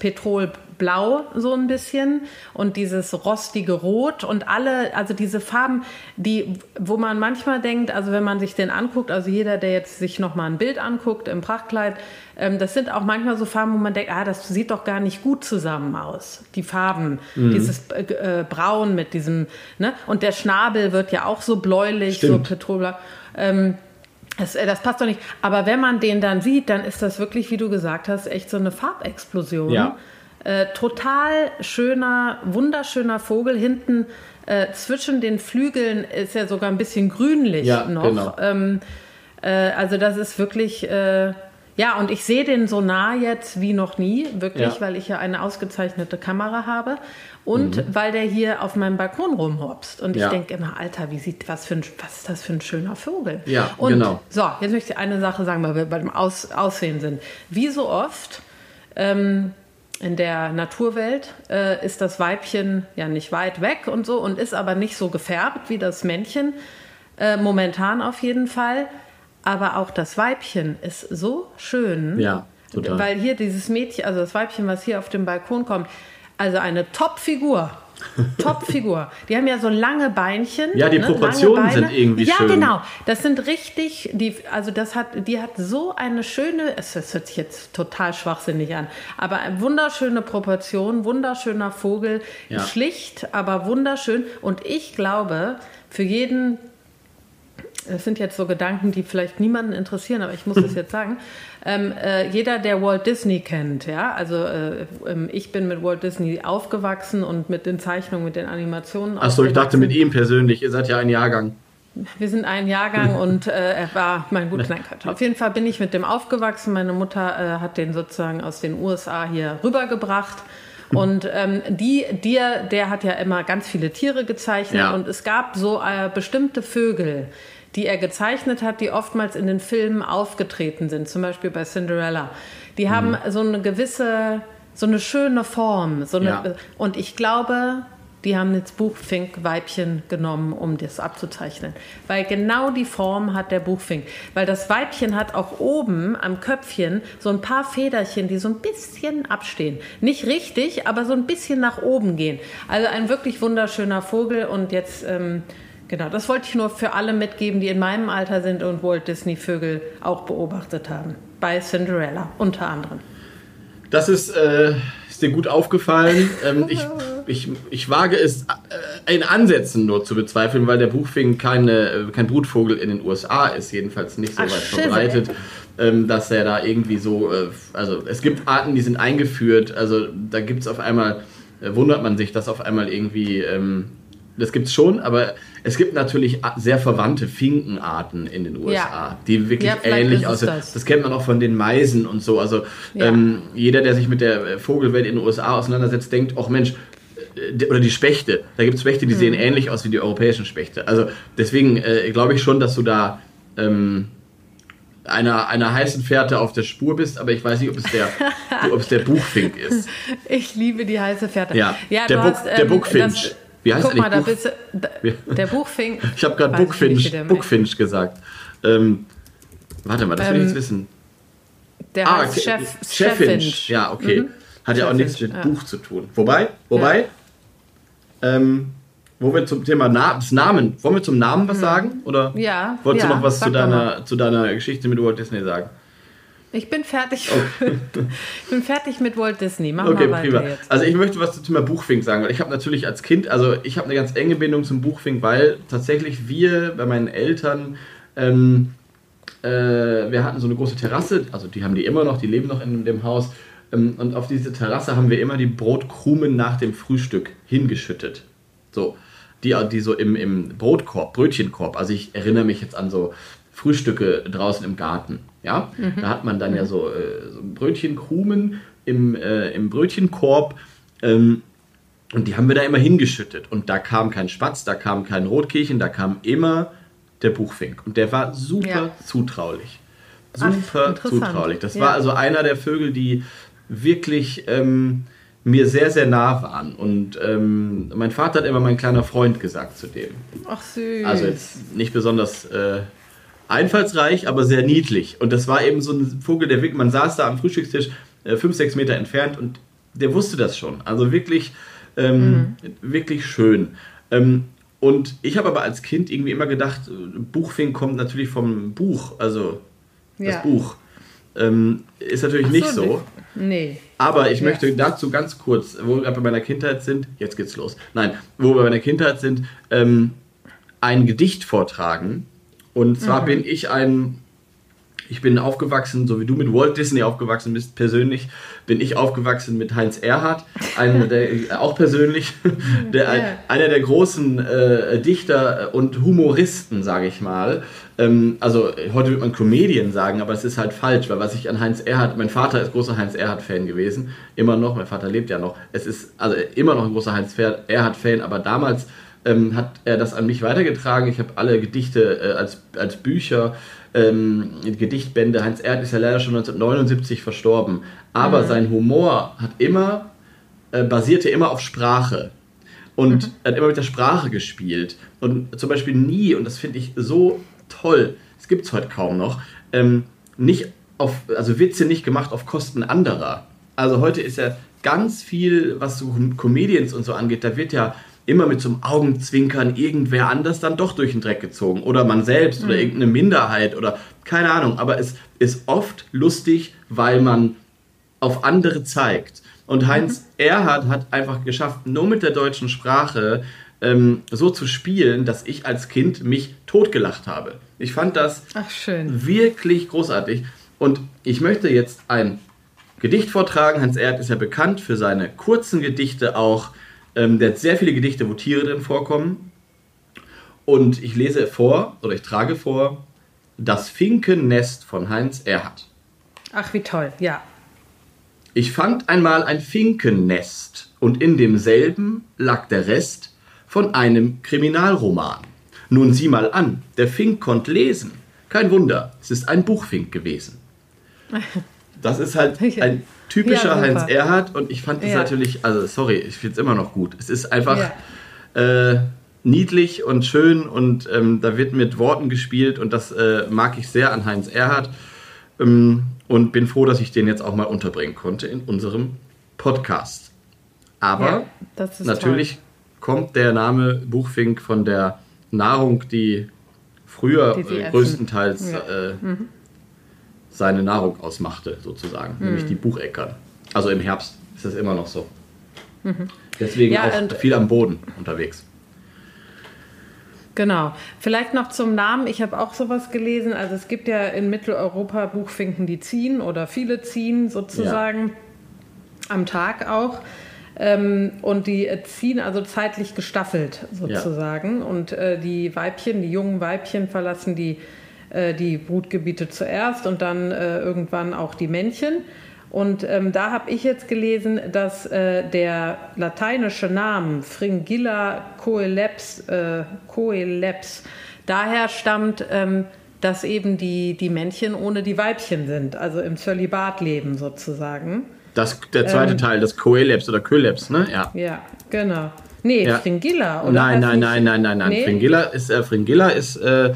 Petrolblau so ein bisschen und dieses rostige Rot und alle, also diese Farben, die, wo man manchmal denkt, also wenn man sich den anguckt, also jeder, der jetzt sich nochmal ein Bild anguckt im Prachtkleid, ähm, das sind auch manchmal so Farben, wo man denkt, ah, das sieht doch gar nicht gut zusammen aus. Die Farben, dieses äh, äh, Braun mit diesem, ne? Und der Schnabel wird ja auch so bläulich, Stimmt. so petrolblau. Ähm, das, äh, das passt doch nicht. Aber wenn man den dann sieht, dann ist das wirklich, wie du gesagt hast, echt so eine Farbexplosion. Ja. Äh, total schöner, wunderschöner Vogel. Hinten äh, zwischen den Flügeln ist er sogar ein bisschen grünlich Ja, noch. genau. Ähm, äh, also das ist wirklich, äh, ja, und ich sehe den so nah jetzt wie noch nie, wirklich, Ja. weil ich ja eine ausgezeichnete Kamera habe und weil der hier auf meinem Balkon rumhopst. Und ich Mhm. Ja. denke immer, Alter, wie sieht, was, für ein, was ist das für ein schöner Vogel? Ja, und genau. So, jetzt möchte ich eine Sache sagen, weil wir bei dem Aus, Aussehen sind. Wie so oft ähm, in der Naturwelt äh, ist das Weibchen ja nicht weit weg und so und ist aber nicht so gefärbt wie das Männchen, äh, momentan auf jeden Fall. Aber auch das Weibchen ist so schön. Ja, total. Weil hier dieses Mädchen, also das Weibchen, was hier auf den Balkon kommt, also eine Top-Figur. Top-Figur. Die haben ja so lange Beinchen. Ja, die ne, Proportionen sind irgendwie ja, schön. Ja, genau. Das sind richtig, die, also das hat, die hat so eine schöne, es es hört sich jetzt total schwachsinnig an, aber wunderschöne Proportion, wunderschöner Vogel, Ja. schlicht, aber wunderschön. Und ich glaube, für jeden, das sind jetzt so Gedanken, die vielleicht niemanden interessieren, aber ich muss es jetzt sagen. Ähm, äh, jeder, der Walt Disney kennt, ja, also äh, ähm, ich bin mit Walt Disney aufgewachsen und mit den Zeichnungen, mit den Animationen. Achso, ich dachte mit ihm persönlich. Ihr seid ja ein Jahrgang. Wir sind ein Jahrgang und äh, er war mein gut nein. Auf jeden Fall bin ich mit dem aufgewachsen. Meine Mutter äh, hat den sozusagen aus den USA hier rübergebracht. Und ähm, die, dir, der hat ja immer ganz viele Tiere gezeichnet Ja. und es gab so äh, bestimmte Vögel, die er gezeichnet hat, die oftmals in den Filmen aufgetreten sind, zum Beispiel bei Cinderella. Die haben Mhm. so eine gewisse, so eine schöne Form. So eine, Ja. Und ich glaube, die haben jetzt Buchfink-Weibchen genommen, um das abzuzeichnen. Weil genau die Form hat der Buchfink. Weil das Weibchen hat auch oben am Köpfchen so ein paar Federchen, die so ein bisschen abstehen. Nicht richtig, aber so ein bisschen nach oben gehen. Also ein wirklich wunderschöner Vogel. Und jetzt, ähm, genau, das wollte ich nur für alle mitgeben, die in meinem Alter sind und Walt Disney-Vögel auch beobachtet haben. Bei Cinderella unter anderem. Das ist, äh, ist dir gut aufgefallen. Ähm, ich, ich, ich wage es äh, in Ansätzen nur zu bezweifeln, weil der Buchfink keine, äh, kein Brutvogel in den USA ist, jedenfalls nicht so Ach, weit verbreitet, ähm, dass er da irgendwie so, äh, also es gibt Arten, die sind eingeführt, also da gibt es auf einmal, äh, wundert man sich, dass auf einmal irgendwie, ähm, das gibt es schon, aber es gibt natürlich sehr verwandte Finkenarten in den USA, Ja. die wirklich Ja, ähnlich aussehen. das. Das kennt man auch von den Meisen und so. Also Ja. ähm, jeder, der sich mit der äh, Vogelwelt in den USA auseinandersetzt, denkt, ach Mensch, äh, oder die Spechte. Da gibt es Spechte, die Hm. sehen ähnlich aus wie die europäischen Spechte. Also deswegen äh, glaube ich schon, dass du da ähm, einer, einer heißen Fährte auf der Spur bist, aber ich weiß nicht, ob es der, ob es der Buchfink ist. Ich liebe die heiße Fährte. Ja, ja der Buch- hast, der ähm, Buckfinch. das- Wie heißt Guck mal, da eigentlich bist du, da, der Buchfink. Ich habe gerade heißt. Buckfinch gesagt. Ähm, warte mal, das will ich Ähm, jetzt wissen. Der Ah, heißt Chef, Cheffinch. Cheffinch. Ja, okay. Mhm. Hat ja auch nichts mit ja. Buch zu tun. Wobei, wobei, ähm, wo wir zum Thema Na Namen, wollen wir zum Namen was sagen? Oder. Ja, wolltest ja, du noch was zu deiner, zu deiner Geschichte mit Walt Disney sagen? Ich bin fertig. ich bin fertig mit Walt Disney. Mach Okay, mal weiter prima. jetzt. Also ich möchte was zum Thema Buchfink sagen, weil ich habe natürlich als Kind, also ich habe eine ganz enge Bindung zum Buchfink, weil tatsächlich wir bei meinen Eltern, ähm, äh, wir hatten so eine große Terrasse, also die haben die immer noch, die leben noch in dem Haus. Ähm, und auf diese Terrasse haben wir immer die Brotkrumen nach dem Frühstück hingeschüttet. So, die, die so im, im Brotkorb, Brötchenkorb. Also ich erinnere mich jetzt an so Frühstücke draußen im Garten. Ja, da hat man dann ja so, äh, so Brötchenkrumen im, äh, im Brötchenkorb. Ähm, und die haben wir da immer hingeschüttet. Und da kam kein Spatz, da kam kein Rotkehlchen, da kam immer der Buchfink. Und der war super Ja. zutraulich. Super interessant. zutraulich. Das Ja. war also einer der Vögel, die wirklich ähm, mir sehr, sehr nah waren. Und ähm, mein Vater hat immer mein kleiner Freund gesagt zu dem. Ach süß. Also jetzt nicht besonders äh, einfallsreich, aber sehr niedlich. Und das war eben so ein Vogel, der wirklich, man saß da am Frühstückstisch äh, fünf, sechs Meter entfernt und der wusste das schon. Also wirklich, ähm, wirklich schön. Ähm, und ich habe aber als Kind irgendwie immer gedacht, äh, Buchfink kommt natürlich vom Buch, also das Ja. Buch. Ähm, ist natürlich Ach nicht so. Nee. Aber ich Ja. möchte dazu ganz kurz, wo wir bei meiner Kindheit sind, jetzt geht's los. Nein, wo wir bei meiner Kindheit sind, ähm, ein Gedicht vortragen. Und zwar Mhm. bin ich ein, ich bin aufgewachsen, so wie du mit Walt Disney aufgewachsen bist, persönlich, bin ich aufgewachsen mit Heinz Erhardt, ein, der, auch persönlich, der, ein, einer der großen äh, Dichter und Humoristen, sage ich mal. Ähm, also heute würde man Comedian sagen, aber es ist halt falsch, weil was ich an Heinz Erhardt, mein Vater ist großer Heinz Erhardt-Fan gewesen, immer noch, mein Vater lebt ja noch. Es ist also immer noch ein großer Heinz Erhardt-Fan, aber damals ähm, hat er das an mich weitergetragen. Ich habe alle Gedichte äh, als, als Bücher, ähm, Gedichtbände. Heinz Erhardt ist ja leider schon 1979 verstorben, aber sein Humor hat immer äh, basierte immer auf Sprache und er hat immer mit der Sprache gespielt und zum Beispiel nie und das finde ich so toll. Es gibt es heute kaum noch. Ähm, nicht auf also Witze nicht gemacht auf Kosten anderer. Also heute ist ja ganz viel, was so Comedians und so angeht, da wird ja immer mit so einem Augenzwinkern irgendwer anders dann doch durch den Dreck gezogen. Oder man selbst oder irgendeine Minderheit oder keine Ahnung. Aber es ist oft lustig, weil man auf andere zeigt. Und Heinz Erhardt hat einfach geschafft, nur mit der deutschen Sprache ähm, so zu spielen, dass ich als Kind mich totgelacht habe. Ich fand das wirklich großartig. Und ich möchte jetzt ein Gedicht vortragen. Hans Erhardt ist ja bekannt für seine kurzen Gedichte auch. Ähm, der hat sehr viele Gedichte, wo Tiere drin vorkommen. Und ich lese vor, oder ich trage vor, Das Finkennest von Heinz Erhardt. Ach, wie toll. Ja. Ich fand einmal ein Finkennest und in demselben lag der Rest von einem Kriminalroman. Nun sieh mal an, der Fink konnt lesen. Kein Wunder, es ist ein Buchfink gewesen. Das ist halt ein typischer. Heinz Erhardt und ich fand es Ja. natürlich, also sorry, ich finde es immer noch gut. Es ist einfach Ja. äh, niedlich und schön und ähm, da wird mit Worten gespielt und das äh, mag ich sehr an Heinz Erhardt ähm, und bin froh, dass ich den jetzt auch mal unterbringen konnte in unserem Podcast. Aber ja, natürlich kommt der Name Buchfink von der Nahrung, die früher Die äh, größtenteils Ja. Seine Nahrung ausmachte, sozusagen, Mhm. nämlich die Bucheckern. Also im Herbst ist das immer noch so. Deswegen Mhm. Ja, auch viel am Boden unterwegs. Genau. Vielleicht noch zum Namen. Ich habe auch sowas gelesen. Also es gibt ja in Mitteleuropa Buchfinken, die ziehen oder viele ziehen sozusagen am Tag auch. Ähm, und die äh, ziehen also zeitlich gestaffelt sozusagen. Und äh, die Weibchen, die jungen Weibchen verlassen die, äh, die Brutgebiete zuerst und dann äh, irgendwann auch die Männchen. Und ähm, da habe ich jetzt gelesen, dass äh, der lateinische Name Fringilla coeleps, äh, coeleps daher stammt, ähm, dass eben die, die Männchen ohne die Weibchen sind, also im Zölibat leben sozusagen. Das, der zweite Ähm. Teil, das Coeleps oder Köleps, ne? Ja. Ja, genau. Nee, Ja. Fringilla, oder? Nein, nein, nein, nein, nein, nein. Nee? Fringilla ist, äh, Fringilla ist äh,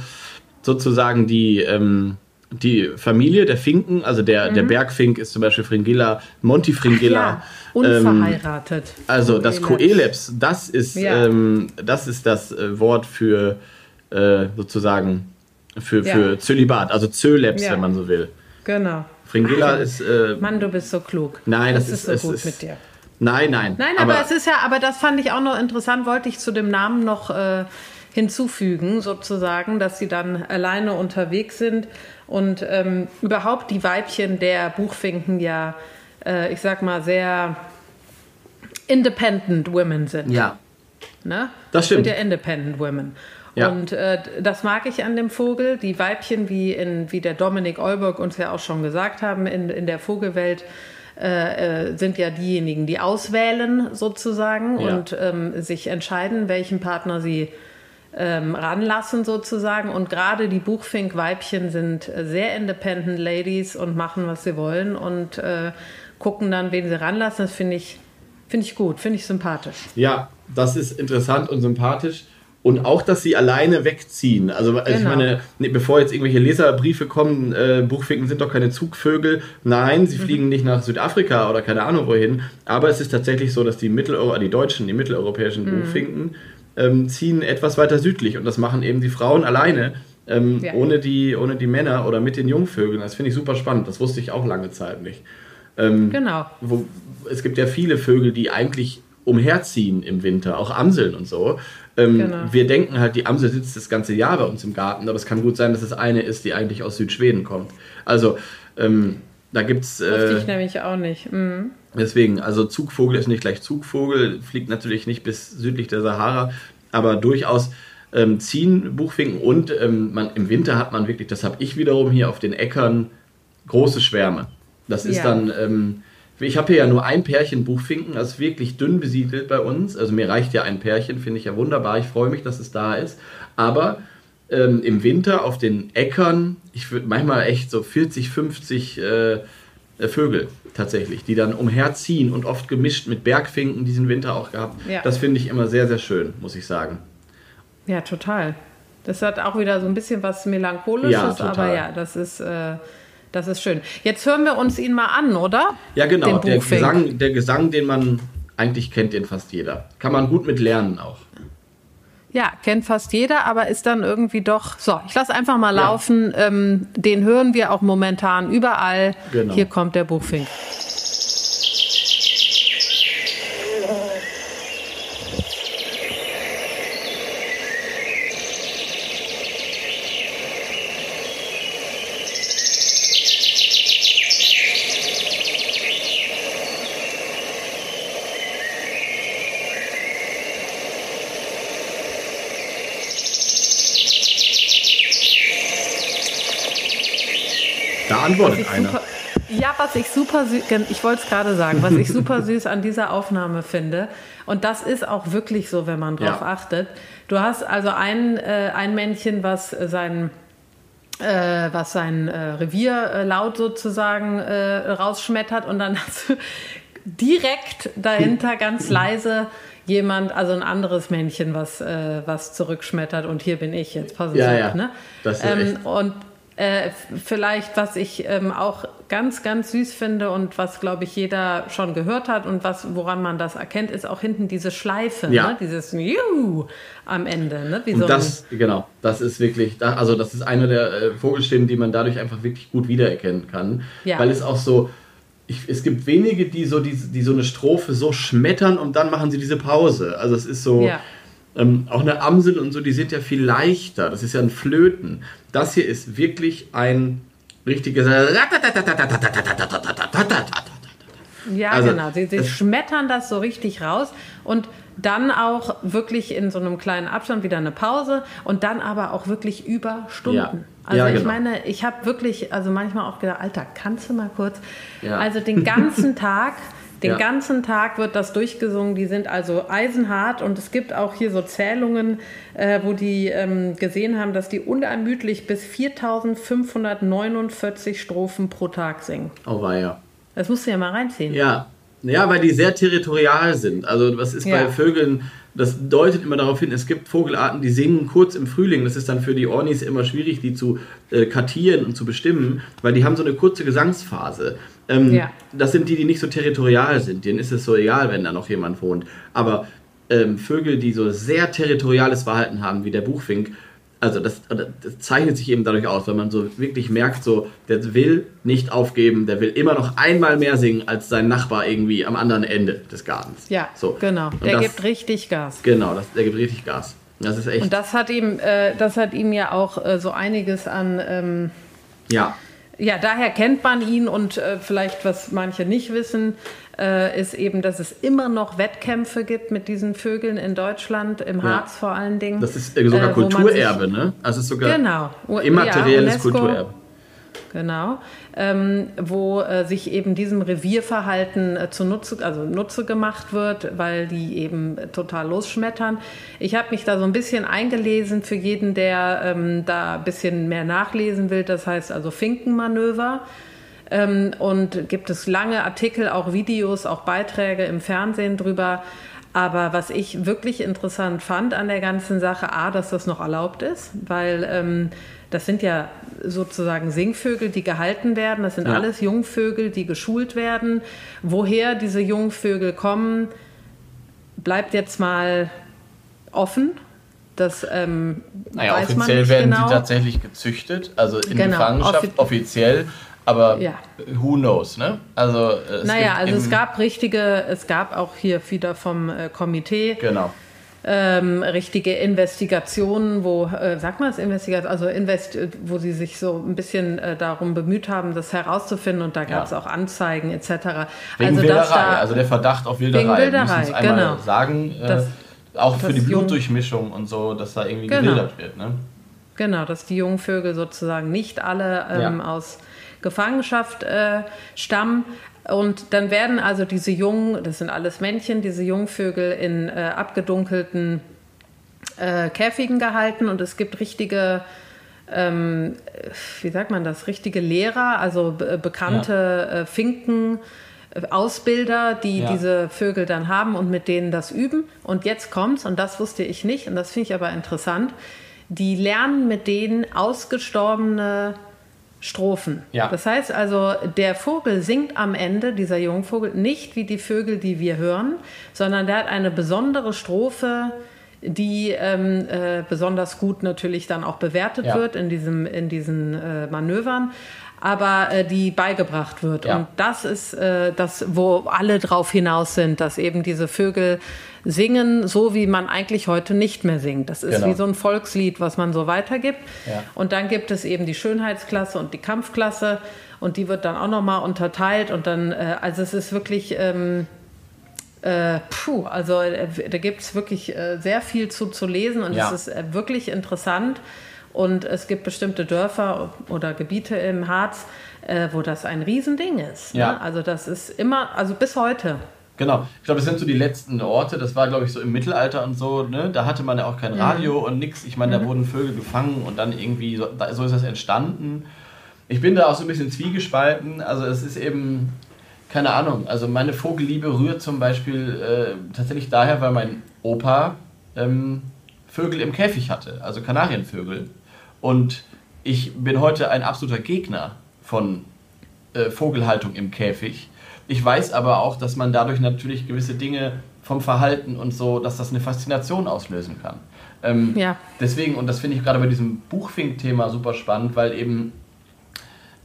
sozusagen die, ähm, die Familie der Finken, also der, der Bergfink ist zum Beispiel Fringilla, Montifringilla. Mhm. Ja, ähm, unverheiratet. also das Coeleps, das ist, Ja. ähm, das, ist das äh, Wort für äh, sozusagen für, Ja. für Zölibat, also Zöleps, Ja. wenn man so will. Genau. Fringilla ist. Äh, Mann, du bist so klug. Nein, das das ist- ist so gut ist- mit dir. nein, nein. Nein, aber, es ist ja, aber das fand ich auch noch interessant, wollte ich zu dem Namen noch äh, hinzufügen, sozusagen, dass sie dann alleine unterwegs sind und ähm, überhaupt die Weibchen der Buchfinken ja, äh, ich sag mal, sehr independent women sind. Ja, Ne? Das stimmt. Sind ja independent women. Ja. Und äh, das mag ich an dem Vogel. Die Weibchen, wie, in, wie der Dominik Olberg uns ja auch schon gesagt haben, in, in der Vogelwelt äh, äh, sind ja diejenigen, die auswählen sozusagen Ja. und ähm, sich entscheiden, welchen Partner sie ähm, ranlassen sozusagen. Und gerade die Buchfink-Weibchen sind äh, sehr independent Ladies und machen, was sie wollen und äh, gucken dann, wen sie ranlassen. Das finde ich, finde ich gut, finde ich sympathisch. Ja, das ist interessant und sympathisch. Und auch, dass sie alleine wegziehen. Also, also ich Genau. meine, nee, bevor jetzt irgendwelche Leserbriefe kommen, äh, Buchfinken sind doch keine Zugvögel. Nein, Mhm. sie fliegen nicht nach Südafrika oder keine Ahnung wohin. Aber es ist tatsächlich so, dass die Mitteleuropa, die Deutschen, die mitteleuropäischen Mhm. Buchfinken ähm, ziehen etwas weiter südlich. Und das machen eben die Frauen alleine. Ähm, Ja. ohne, die, ohne die Männer oder mit den Jungvögeln. Das finde ich super spannend. Das wusste ich auch lange Zeit nicht. Ähm, Genau. wo, es gibt ja viele Vögel, die eigentlich umherziehen im Winter, auch Amseln und so. Ähm, Genau. Wir denken halt, die Amsel sitzt das ganze Jahr bei uns im Garten, aber es kann gut sein, dass es eine ist, die eigentlich aus Südschweden kommt. Also ähm, da gibt es, Wusste äh, ich nämlich auch nicht. Mhm. Deswegen, also Zugvogel ist nicht gleich Zugvogel, fliegt natürlich nicht bis südlich der Sahara, aber durchaus ähm, ziehen Buchfinken und ähm, man, im Winter hat man wirklich, das habe ich wiederum hier auf den Äckern, große Schwärme. Das ist Ja. dann, ähm, ich habe hier ja nur ein Pärchen Buchfinken, das ist wirklich dünn besiedelt bei uns. Also mir reicht ja ein Pärchen, finde ich ja wunderbar. Ich freue mich, dass es da ist. Aber ähm, im Winter auf den Äckern, ich würde manchmal echt so 40, 50 äh, äh, Vögel tatsächlich, die dann umherziehen und oft gemischt mit Bergfinken diesen Winter auch gehabt. Ja. Das finde ich immer sehr, sehr schön, muss ich sagen. Ja, total. Das hat auch wieder so ein bisschen was Melancholisches, Ja, aber ja, das ist, äh, das ist schön. Jetzt hören wir uns ihn mal an, oder? Ja, genau. Den Der. Gesang, der Gesang, den man eigentlich kennt, den fast jeder. Kann man gut mit lernen auch. Ja, kennt fast jeder, aber ist dann irgendwie doch. So, ich lasse einfach mal Ja. laufen. Ähm, den hören wir auch momentan überall. Genau. Hier kommt der Buchfink. Antwortet einer. super, ja, was ich super süß, ich wollte es gerade sagen, was ich super süß an dieser Aufnahme finde, und das ist auch wirklich so, wenn man drauf Ja. achtet. Du hast also ein, äh, ein Männchen, was sein äh, was sein äh, Revier äh, laut sozusagen äh, rausschmettert und dann hast du direkt dahinter ganz leise jemand, also ein anderes Männchen, was, äh, was zurückschmettert und hier bin ich, jetzt passen Sie Ja, auf. ja. Ne? Das ist ähm, und äh, vielleicht, was ich ähm, auch ganz, ganz süß finde und was, glaube ich, jeder schon gehört hat und was, woran man das erkennt, ist auch hinten diese Schleife, Ja. ne? dieses Juhu am Ende. Ne? Wie so Und ein- das, genau, das ist wirklich, also das ist eine der äh, Vogelstimmen, die man dadurch einfach wirklich gut wiedererkennen kann. Ja. Weil es auch so, ich, es gibt wenige, die so, die, die so eine Strophe so schmettern und dann machen sie diese Pause. Also es ist so, Ja. Ähm, auch eine Amsel und so, die sind ja viel leichter. Das ist ja ein Flöten. Das hier ist wirklich ein richtiges Ja, Also, genau. Sie, sie schmettern das so richtig raus und dann auch wirklich in so einem kleinen Abstand wieder eine Pause und dann aber auch wirklich über Stunden. Ja. Also Ja, ich genau. meine, ich habe wirklich, also manchmal auch gedacht, Alter, kannst du mal kurz? Ja. Also den ganzen Tag, den Ja. ganzen Tag wird das durchgesungen. Die sind also eisenhart und es gibt auch hier so Zählungen, äh, wo die ähm, gesehen haben, dass die unermüdlich bis 4.549 Strophen pro Tag singen. Oh, war ja. Das musst du ja mal reinziehen. Ja. Ja, weil die sehr territorial sind. Also was ist bei Ja. Vögeln, das deutet immer darauf hin, es gibt Vogelarten, die singen kurz im Frühling. Das ist dann für die Ornis immer schwierig, die zu äh, kartieren und zu bestimmen, weil die haben so eine kurze Gesangsphase. Ähm, Ja. Das sind die, die nicht so territorial sind. Denen ist es so egal, wenn da noch jemand wohnt. Aber ähm, Vögel, die so sehr territoriales Verhalten haben, wie der Buchfink, also das, das zeichnet sich eben dadurch aus, wenn man so wirklich merkt, so der will nicht aufgeben, der will immer noch einmal mehr singen als sein Nachbar irgendwie am anderen Ende des Gartens. Ja, so. genau. Und Der das, gibt richtig Gas. Genau, das, der gibt richtig Gas. Das ist echt. Und das hat ihm, äh, das hat ihm ja auch äh, so einiges an, ähm, ja, ja, daher kennt man ihn und äh, vielleicht, was manche nicht wissen, äh, ist eben, dass es immer noch Wettkämpfe gibt mit diesen Vögeln in Deutschland, im Harz vor allen Dingen. das ist sogar äh, Kulturerbe, ne? Also es ist sogar Genau. U- ja, immaterielles UNESCO. Kulturerbe. Genau, ähm, wo äh, sich eben diesem Revierverhalten äh, zunutze, also Nutze gemacht wird, weil die eben äh, total losschmettern. Ich habe mich da so ein bisschen eingelesen für jeden, der ähm, da ein bisschen mehr nachlesen will. Das heißt also Finkenmanöver. Ähm, und gibt es lange Artikel, auch Videos, auch Beiträge im Fernsehen drüber. Aber was ich wirklich interessant fand an der ganzen Sache, a, dass das noch erlaubt ist, weil ähm, das sind ja sozusagen Singvögel, die gehalten werden. Das sind Ja. alles Jungvögel, die geschult werden. Woher diese Jungvögel kommen, bleibt jetzt mal offen. Das ähm, Naja, weiß man offiziell nicht werden genau. die tatsächlich gezüchtet, also in Genau, Gefangenschaft offi- offiziell, aber Ja. who knows, ne? Also es naja, also es gab richtige, es gab auch hier wieder vom äh, Komitee Genau. Ähm, richtige Investigationen, wo, äh, sagt man das Investigation, also Invest, äh, wo sie sich so ein bisschen äh, darum bemüht haben, das herauszufinden und da gab es Ja. auch Anzeigen etc. Wegen also Wilderei, da, also der Verdacht auf Wilderei. Wegen Wilderei, Wir müssen es einmal genau. sagen, äh, Das- auch für die Blutdurchmischung und so, dass da irgendwie Genau. gewildert wird. Ne? Genau, dass die jungen Vögel sozusagen nicht alle ähm, Ja. aus Gefangenschaft äh, stammen. Und dann werden also diese jungen, das sind alles Männchen, diese Jungvögel in äh, abgedunkelten äh, Käfigen gehalten und es gibt richtige, ähm, wie sagt man das, richtige Lehrer, also be bekannte äh, Finken. äh, Ausbilder, die Ja. diese Vögel dann haben und mit denen das üben. Und jetzt kommt's, und das wusste ich nicht, und das finde ich aber interessant. Die lernen mit denen ausgestorbene Strophen. Ja. Das heißt also, der Vogel singt am Ende, dieser Jungvogel, nicht wie die Vögel, die wir hören, sondern der hat eine besondere Strophe, die ähm, äh, besonders gut natürlich dann auch bewertet Ja. wird in, diesem, in diesen äh, Manövern, aber äh, die beigebracht wird. Ja. Und das ist äh, das, wo alle drauf hinaus sind, dass eben diese Vögel singen, so wie man eigentlich heute nicht mehr singt. Das ist Genau. wie so ein Volkslied, was man so weitergibt. Ja. Und dann gibt es eben die Schönheitsklasse und die Kampfklasse und die wird dann auch nochmal unterteilt und dann, äh, also es ist wirklich, ähm, äh, puh, also äh, da gibt es wirklich äh, sehr viel zu, zu lesen und Ja. es ist äh, wirklich interessant. Und es gibt bestimmte Dörfer oder Gebiete im Harz, äh, wo das ein Riesending ist. Ja. Ne? Also das ist immer, also bis heute. Genau. Ich glaube, das sind so die letzten Orte. Das war, glaube ich, so im Mittelalter und so. Ne? Da hatte man ja auch kein Radio und nix. Ich meine, da wurden Vögel gefangen und dann irgendwie, so, so ist das entstanden. Ich bin da auch so ein bisschen zwiegespalten. Also es ist eben, keine Ahnung. Also meine Vogelliebe rührt zum Beispiel äh, tatsächlich daher, weil mein Opa ähm, Vögel im Käfig hatte. Also Kanarienvögel. Und ich bin heute ein absoluter Gegner von äh, Vogelhaltung im Käfig. Ich weiß aber auch, dass man dadurch natürlich gewisse Dinge vom Verhalten und so, dass das eine Faszination auslösen kann. Ähm, Ja. Deswegen, und das finde ich gerade bei diesem Buchfink-Thema super spannend, weil eben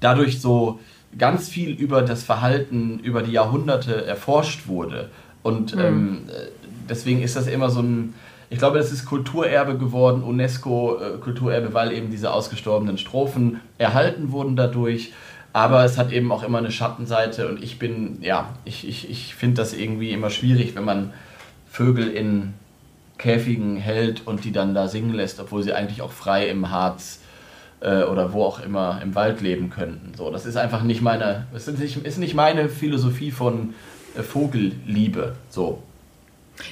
dadurch so ganz viel über das Verhalten über die Jahrhunderte erforscht wurde. Und ähm, äh, deswegen ist das immer so ein, ich glaube, das ist Kulturerbe geworden, UNESCO-Kulturerbe, weil eben diese ausgestorbenen Strophen erhalten wurden dadurch. Aber es hat eben auch immer eine Schattenseite und ich bin, ja, ich, ich, ich finde das irgendwie immer schwierig, wenn man Vögel in Käfigen hält und die dann da singen lässt, obwohl sie eigentlich auch frei im Harz äh, oder wo auch immer im Wald leben könnten. So, das ist einfach nicht meine, das ist nicht, ist nicht meine Philosophie von äh, Vogelliebe. So.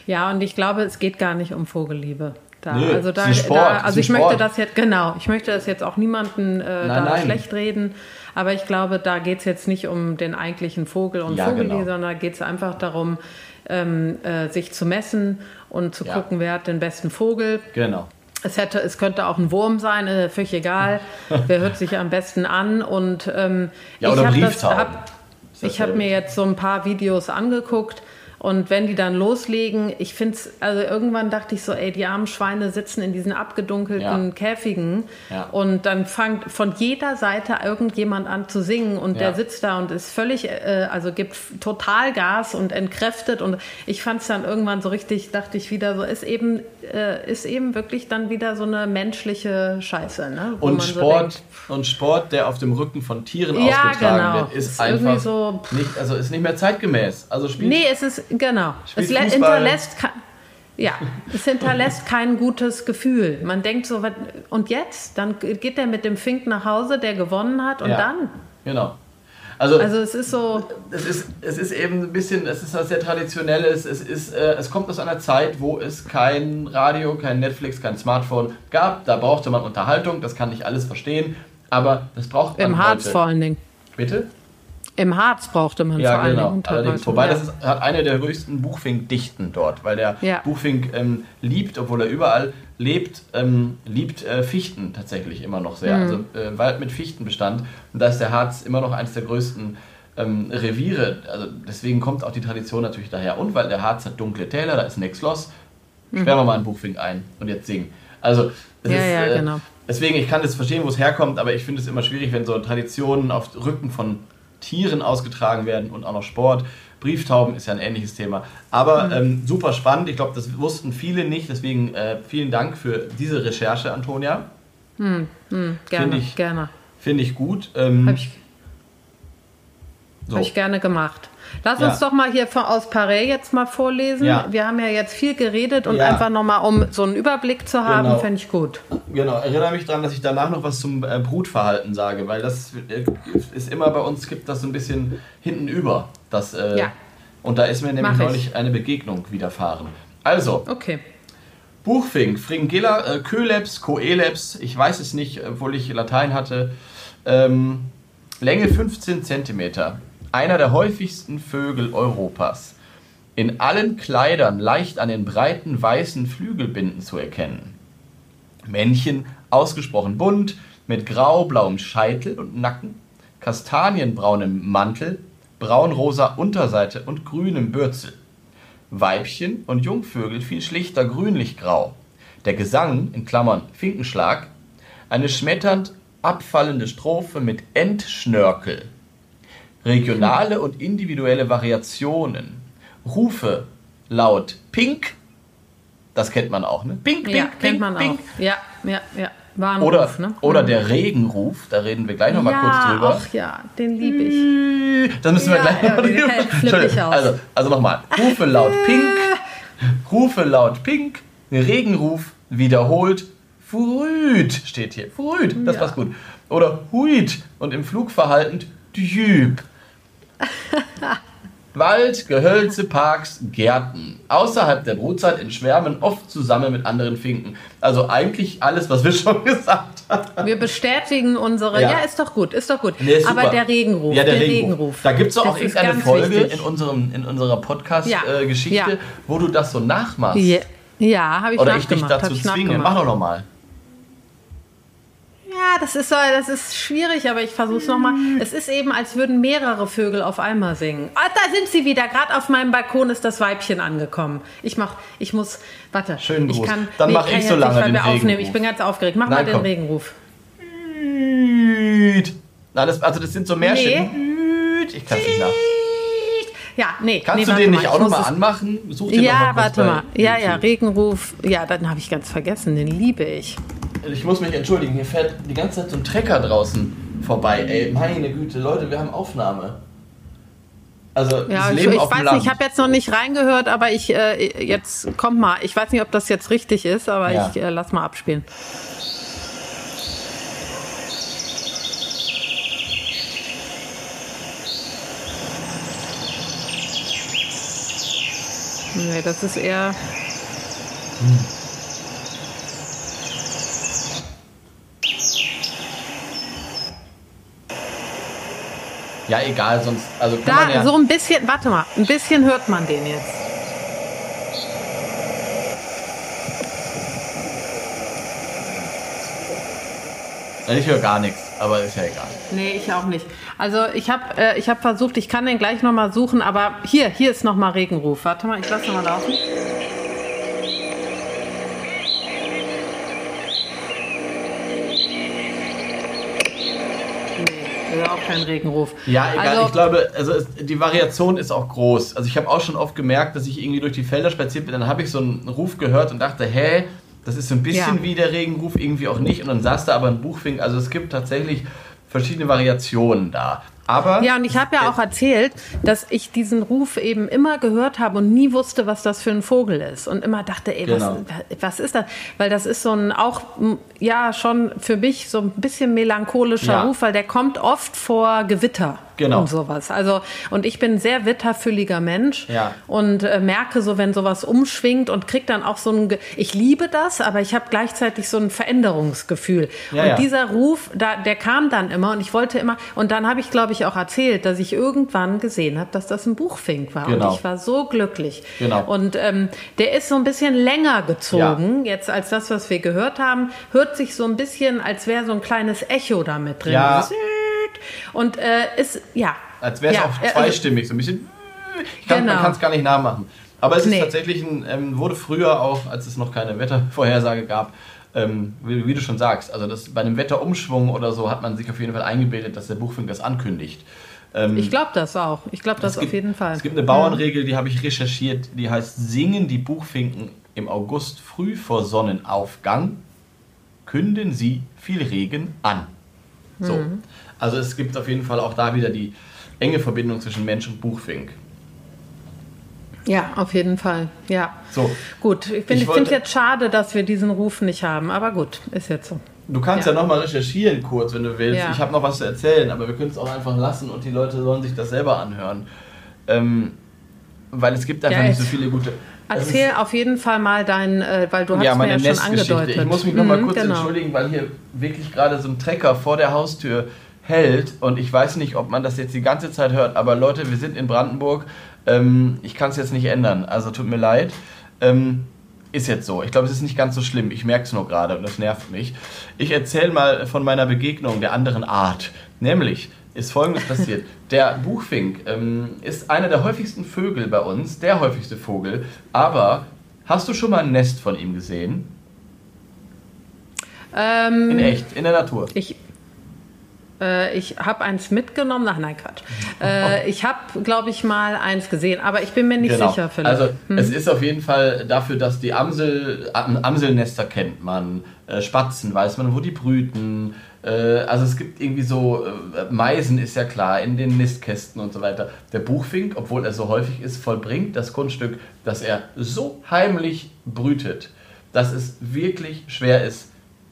Ja, und ich glaube, es geht gar nicht um Vogelliebe. Da, Nee, also da, Sport, da, also ich möchte Sport. das jetzt, genau, ich möchte das jetzt auch niemanden äh, da nein. schlecht reden, aber ich glaube, da geht es jetzt nicht um den eigentlichen Vogel und Ja, Vogelliebe, genau. sondern da geht es einfach darum, ähm, äh, sich zu messen und zu Ja. gucken, wer hat den besten Vogel. Genau. Es, hätte, es könnte auch ein Wurm sein, äh, völlig egal. Wer hört sich am besten an? Und ähm, Ja, ich oder hab ich habe mir jetzt so ein paar Videos angeguckt und wenn die dann loslegen, ich finde es, also irgendwann dachte ich so, ey, die armen Schweine sitzen in diesen abgedunkelten Ja. Käfigen Ja. und dann fängt von jeder Seite irgendjemand an zu singen und der Ja. sitzt da und ist völlig, äh, also gibt total Gas und entkräftet und ich fand es dann irgendwann so richtig, dachte ich wieder so, ist eben, äh, ist eben wirklich dann wieder so eine menschliche Scheiße, ne? Und man so Sport, denkt, und Sport, der auf dem Rücken von Tieren ausgetragen genau. wird, ist, Ist einfach so, nicht, also ist nicht mehr zeitgemäß. Also spielt Nee, es ist, genau. Spielt Es hinterlässt, Ja, es hinterlässt kein gutes Gefühl. Man denkt so, und jetzt? Dann geht der mit dem Fink nach Hause, der gewonnen hat, und Ja. dann? Genau. Also, Also es ist so, es, ist, es ist eben ein bisschen, es ist was sehr Traditionelles. Es, ist, äh, es kommt aus einer Zeit, wo es kein Radio, kein Netflix, kein Smartphone gab. Da brauchte man Unterhaltung, das kann ich alles verstehen. Aber das braucht man im Harz heute. vor allen Dingen. Bitte? Im Harz brauchte man Ja, vor genau. Dingen Allerdings, wobei ja. das ist, hat eine der höchsten Buchfink-Dichten dort, weil der Ja. Buchfink ähm, liebt, obwohl er überall lebt, ähm, liebt äh, Fichten tatsächlich immer noch Mhm. sehr. Also äh, Wald mit Fichtenbestand. Und da ist der Harz immer noch eines der größten ähm, Reviere. Also deswegen kommt auch die Tradition natürlich daher. Und weil der Harz hat dunkle Täler, da ist nichts Schloss. Sperren wir mal einen Buchfink ein und jetzt singen. Also, es Mhm. Ja, ist, ja, äh, genau. Deswegen, ich kann das verstehen, wo es herkommt, aber ich finde es immer schwierig, wenn so Traditionen auf Rücken von Tieren ausgetragen werden und auch noch Sport. Brieftauben ist ja ein ähnliches Thema. Aber Mhm. ähm, super spannend. Ich glaube, das wussten viele nicht. Deswegen äh, vielen Dank für diese Recherche, Antonia. Gerne, Finde ich- gerne. Finde ich gut. Ähm, Habe ich, so. hab ich gerne gemacht. Lass Ja. uns doch mal hier von, aus Paris jetzt mal vorlesen. Ja. Wir haben ja jetzt viel geredet und Ja. einfach nochmal, um so einen Überblick zu haben, Genau. fände ich gut. Genau, erinnere mich daran, dass ich danach noch was zum äh, Brutverhalten sage, weil das äh, ist immer bei uns, gibt das so ein bisschen hinten über. Das, äh, Ja. Und da ist mir nämlich neulich eine Begegnung widerfahren. Also, Okay. Buchfink, Fringilla, äh, Köleps, Coeleps, ich weiß es nicht, obwohl ich Latein hatte. Ähm, Länge 15 cm. Einer der häufigsten Vögel Europas. In allen Kleidern leicht an den breiten weißen Flügelbinden zu erkennen. Männchen ausgesprochen bunt, mit grau-blauem Scheitel und Nacken, kastanienbraunem Mantel, braunrosa Unterseite und grünem Bürzel. Weibchen und Jungvögel viel schlichter grünlich-grau. Der Gesang, in Klammern Finkenschlag, eine schmetternd abfallende Strophe mit Endschnörkel. Regionale und individuelle Variationen. Rufe laut Pink, das kennt man auch, ne? Pink, Pink, Ja, Pink, kennt man Pink. auch. Ja, ja, ja. War ein Oder, ne? oder der Regenruf, da reden wir gleich nochmal ja, kurz drüber. ach ja, den liebe ich. Das müssen wir Ja, gleich nochmal ja, drüber. ich aus. Also, also nochmal. Rufe laut Pink, Rufe laut Pink, Regenruf wiederholt, Früht steht hier. Früht, das Ja. passt gut. Oder Huit und im Flugverhalten Typ. Wald, Gehölze, Parks, Gärten. Außerhalb der Brutzeit in Schwärmen, oft zusammen mit anderen Finken. Also eigentlich alles, was wir schon gesagt haben. Wir bestätigen unsere. Ja. Ja, ist doch gut, ist doch gut. Nee, ist Aber der Regenruf. Ja, der, Regenruf. Da gibt es auch irgendeine Folge wichtig. in, unserem, in unserer Ja. Podcast-Geschichte, Ja. wo du das so nachmachst. Ja, habe ich Oder ich dich nachgemacht. dazu zwinge. Mach nachgemacht. doch nochmal. Ja, das ist, so, das ist schwierig, aber ich versuche es nochmal. Es ist eben, als würden mehrere Vögel auf einmal singen. Ah, da sind sie wieder. Gerade auf meinem Balkon ist das Weibchen angekommen. Ich mach, ich muss, warte. Schönen ich kann, Dann mach kann ich so lange nicht, den wir aufnehmen. Regenruf. Ich bin ganz aufgeregt. Mach Nein, mal den komm. Regenruf. Nein, das, also das sind so Märchen. Hüt. Ich kann es nicht nach. Ja, nee. Kannst nee, du den mal, nicht ich auch nochmal anmachen? Such den noch Ja, mal kurz warte mal. Ja, ja. Regenruf. Ja, dann habe ich ganz vergessen. Den liebe ich. Ich muss mich entschuldigen, hier fährt die ganze Zeit so ein Trecker draußen vorbei. Ey, meine Güte, Leute, wir haben Aufnahme. Also, Ja, das ich, Leben ich dem weiß Land. nicht, ich habe jetzt noch nicht reingehört, aber ich äh, jetzt kommt mal. Ich weiß nicht, ob das jetzt richtig ist, aber Ja. ich äh, lass mal abspielen. Nee, das ist eher. Ja, egal, sonst. Also kann man Da, ja, so ein bisschen, warte mal, ein bisschen hört man den jetzt. Ich höre gar nichts, aber ist ja egal. Nee, ich auch nicht. Also ich habe äh, ich hab versucht, ich kann den gleich nochmal suchen, aber hier, hier ist nochmal Regenruf. Warte mal, ich lasse nochmal laufen. Nee, ist auch kein Regenruf. Ja, egal. Also, ich glaube, also es, die Variation ist auch groß. Also ich habe auch schon oft gemerkt, dass ich irgendwie durch die Felder spaziert bin, dann habe ich so einen Ruf gehört und dachte, hä, das ist so ein bisschen Ja. wie der Regenruf, irgendwie auch nicht. Und dann saß da aber ein Buchfink. Also es gibt tatsächlich verschiedene Variationen da. Aber Ja, und ich habe ja auch erzählt, dass ich diesen Ruf eben immer gehört habe und nie wusste, was das für ein Vogel ist. Und immer dachte, ey, Genau. was, was ist das? Weil das ist so ein auch, ja, schon für mich so ein bisschen melancholischer Ja. Ruf, weil der kommt oft vor Gewitter. Genau. Und sowas. Also, und ich bin ein sehr witterfülliger Mensch Ja. und äh, merke so, wenn sowas umschwingt und krieg dann auch so ein, Ge ich liebe das, aber ich habe gleichzeitig so ein Veränderungsgefühl. Ja, und dieser Ruf, da, der kam dann immer und ich wollte immer, und dann habe ich, glaube ich, auch erzählt, dass ich irgendwann gesehen habe, dass das ein Buchfink war. Genau. Und ich war so glücklich. Genau. Und ähm, der ist so ein bisschen länger gezogen, jetzt als das, was wir gehört haben, hört sich so ein bisschen, als wäre so ein kleines Echo da mit drin. Ja. Und äh, ist, ja. Als wäre es ja, auch äh, zweistimmig, so ein bisschen. Ich kann, Man Genau. kann es gar nicht nachmachen. Aber es ist Nee. tatsächlich ein, ähm, wurde früher auch, als es noch keine Wettervorhersage gab, ähm, wie, wie du schon sagst, also das, bei einem Wetterumschwung oder so hat man sich auf jeden Fall eingebildet, dass der Buchfink das ankündigt. Ähm, Ich glaube das auch. Ich glaube das es auf gibt- jeden Fall. Es gibt eine Bauernregel, die habe ich recherchiert, die heißt, singen die Buchfinken im August früh vor Sonnenaufgang, künden sie viel Regen an. So. Mhm. Also es gibt auf jeden Fall auch da wieder die enge Verbindung zwischen Mensch und Buchfink. Ja, auf jeden Fall. Ja. So. Gut, ich, finde es jetzt schade, dass wir diesen Ruf nicht haben, aber gut, ist jetzt so. Du kannst ja, Ja. nochmal recherchieren kurz, wenn du willst. Ja. Ich habe noch was zu erzählen, aber wir können es auch einfach lassen und die Leute sollen sich das selber anhören. Ähm, weil es gibt einfach Ja, nicht so viele gute... Erzähl auf jeden Fall mal dein, äh, weil du hast ja, mir meine ja schon angedeutet. Ich muss mich noch mal Mhm, kurz genau. entschuldigen, weil hier wirklich gerade so ein Trecker vor der Haustür hält und ich weiß nicht, ob man das jetzt die ganze Zeit hört, aber Leute, wir sind in Brandenburg. Ähm, ich kann es jetzt nicht ändern, also tut mir leid. Ähm, ist jetzt so. Ich glaube, es ist nicht ganz so schlimm. Ich merke es nur gerade und das nervt mich. Ich erzähle mal von meiner Begegnung der anderen Art. Nämlich ist Folgendes passiert. Der Buchfink ähm, ist einer der häufigsten Vögel bei uns, der häufigste Vogel. Aber hast du schon mal ein Nest von ihm gesehen? Ähm, In echt, in der Natur. Ich, äh, ich habe eins mitgenommen. Ach nein, Quatsch. Äh, ich habe, glaube ich, mal eins gesehen, aber ich bin mir nicht sicher, Philipp. Also Hm. es ist auf jeden Fall dafür, dass die Amsel, Am- Amselnester kennt man, äh, Spatzen weiß man, wo die brüten. Äh, also es gibt irgendwie so, äh, Meisen ist ja klar, in den Nistkästen und so weiter. Der Buchfink, obwohl er so häufig ist, vollbringt das Kunststück, dass er so heimlich brütet, dass es wirklich schwer ist,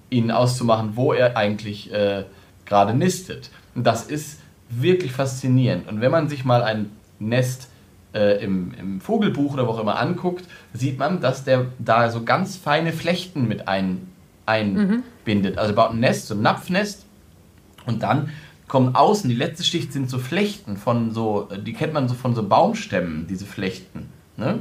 ihn auszumachen, wo er eigentlich äh, gerade nistet. Und das ist wirklich faszinierend. Und wenn man sich mal ein Nest äh, im, im Vogelbuch oder wo auch immer anguckt, sieht man, dass der da so ganz feine Flechten mit ein, einbindet. Also er baut ein Nest, so ein Napfnest und dann kommen außen, die letzte Schicht sind so Flechten von so, die kennt man so von so Baumstämmen, diese Flechten. Ne?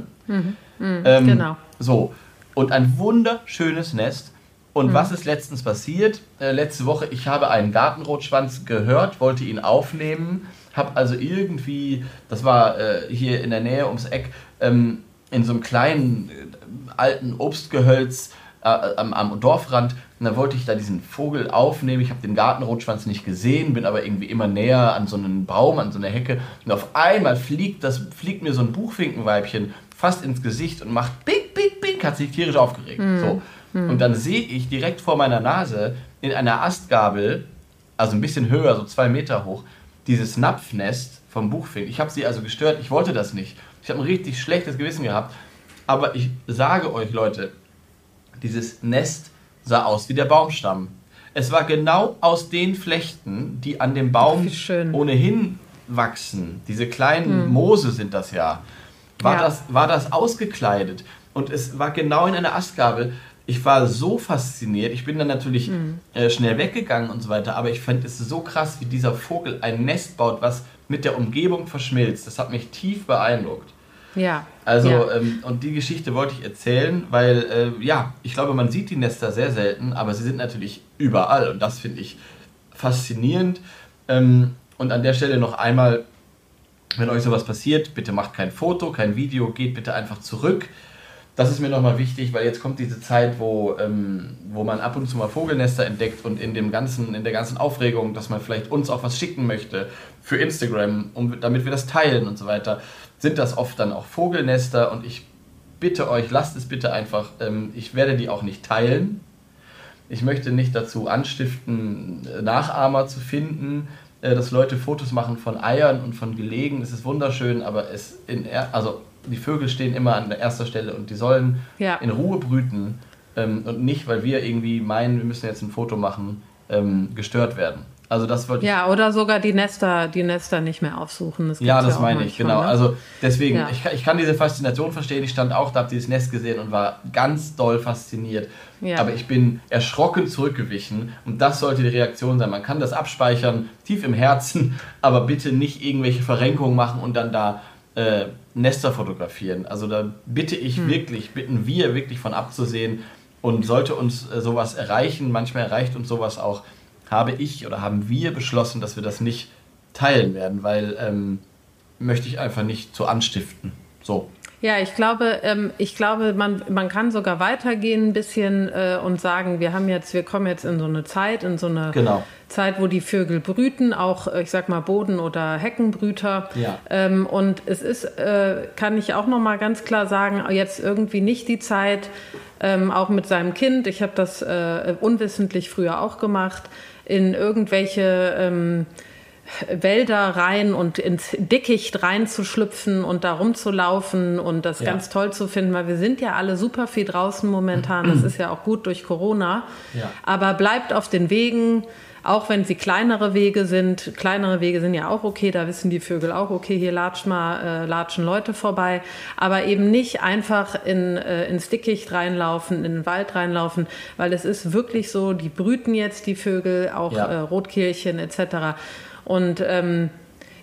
ähm, genau. So, und ein wunderschönes Nest. Und was ist letztens passiert? Äh, letzte Woche, ich habe einen Gartenrotschwanz gehört, wollte ihn aufnehmen, habe also irgendwie, das war äh, hier in der Nähe ums Eck, ähm, in so einem kleinen äh, alten Obstgehölz äh, am, am Dorfrand. Und dann wollte ich da diesen Vogel aufnehmen. Ich habe den Gartenrotschwanz nicht gesehen, bin aber irgendwie immer näher an so einen Baum, an so eine Hecke. Und auf einmal fliegt, das, fliegt mir so ein Buchfinkenweibchen fast ins Gesicht und macht bing, bing, bing, hat sich tierisch aufgeregt. So. Und dann sehe ich direkt vor meiner Nase in einer Astgabel, also ein bisschen höher, so zwei Meter hoch, dieses Napfnest vom Buchfink. Ich habe sie also gestört, ich wollte das nicht. Ich habe ein richtig schlechtes Gewissen gehabt. Aber ich sage euch, Leute, dieses Nest sah aus wie der Baumstamm. Es war genau aus den Flechten, die an dem Baum ohnehin wachsen. Diese kleinen Moose sind das ja. War, Ja. Das, war das ausgekleidet. Und es war genau in einer Astgabel. Ich war so fasziniert. Ich bin dann natürlich äh, schnell weggegangen und so weiter. Aber ich fand es so krass, wie dieser Vogel ein Nest baut, was mit der Umgebung verschmilzt. Das hat mich tief beeindruckt. Ja. Also, ja. ähm, und die Geschichte wollte ich erzählen, weil, äh, ja, ich glaube, man sieht die Nester sehr selten, aber sie sind natürlich überall und das finde ich faszinierend. Ähm, und an der Stelle noch einmal, wenn euch sowas passiert, bitte macht kein Foto, kein Video, geht bitte einfach zurück. Das ist mir nochmal wichtig, weil jetzt kommt diese Zeit, wo, ähm, wo man ab und zu mal Vogelnester entdeckt und in, dem ganzen, in der ganzen Aufregung, dass man vielleicht uns auch was schicken möchte für Instagram, um, damit wir das teilen und so weiter, sind das oft dann auch Vogelnester und ich bitte euch, lasst es bitte einfach, ähm, ich werde die auch nicht teilen. Ich möchte nicht dazu anstiften, Nachahmer zu finden. Äh, dass Leute Fotos machen von Eiern und von Gelegen. Es ist wunderschön, aber es in, er- also die Vögel stehen immer an der erster Stelle und die sollen Ja. in Ruhe brüten ähm, und nicht, weil wir irgendwie meinen, wir müssen jetzt ein Foto machen, ähm, gestört werden. Also das wollte ich Ja, oder sogar die Nester, die Nester nicht mehr aufsuchen. Das ja, das auch meine ich, genau. ne? Also deswegen, Ja. ich, kann- ich kann diese Faszination verstehen. Ich stand auch da, habe dieses Nest gesehen und war ganz doll fasziniert. Ja. Aber ich bin erschrocken zurückgewichen und das sollte die Reaktion sein. Man kann das abspeichern, tief im Herzen, aber bitte nicht irgendwelche Verrenkungen machen und dann da äh, Nester fotografieren. Also da bitte ich Hm. wirklich, bitten wir wirklich von abzusehen und sollte uns äh, sowas erreichen, manchmal erreicht uns sowas auch, habe ich oder haben wir beschlossen, dass wir das nicht teilen werden, weil ähm, möchte ich einfach nicht so anstiften. So. Ja, ich glaube, ähm, ich glaube, man, man kann sogar weitergehen ein bisschen äh, und sagen, wir haben jetzt, wir kommen jetzt in so eine Zeit, in so eine Genau. Zeit, wo die Vögel brüten, auch äh, ich sag mal Boden- oder Heckenbrüter. Ja. Ähm, und es ist, äh, kann ich auch noch mal ganz klar sagen, jetzt irgendwie nicht die Zeit, ähm, auch mit seinem Kind. Ich habe das äh, unwissentlich früher auch gemacht, in irgendwelche ähm, Wälder rein und ins Dickicht reinzuschlüpfen und da rumzulaufen und das Ja. ganz toll zu finden, weil wir sind ja alle super viel draußen momentan. Das ist ja auch gut durch Corona. Ja. Aber bleibt auf den Wegen, auch wenn sie kleinere Wege sind. Kleinere Wege sind ja auch okay, da wissen die Vögel auch, okay, hier latsch mal, äh, latschen Leute vorbei. Aber eben nicht einfach in, äh, ins Dickicht reinlaufen, in den Wald reinlaufen, weil es ist wirklich so, die brüten jetzt die Vögel, auch Ja. äh, Rotkehlchen etc. Und ähm,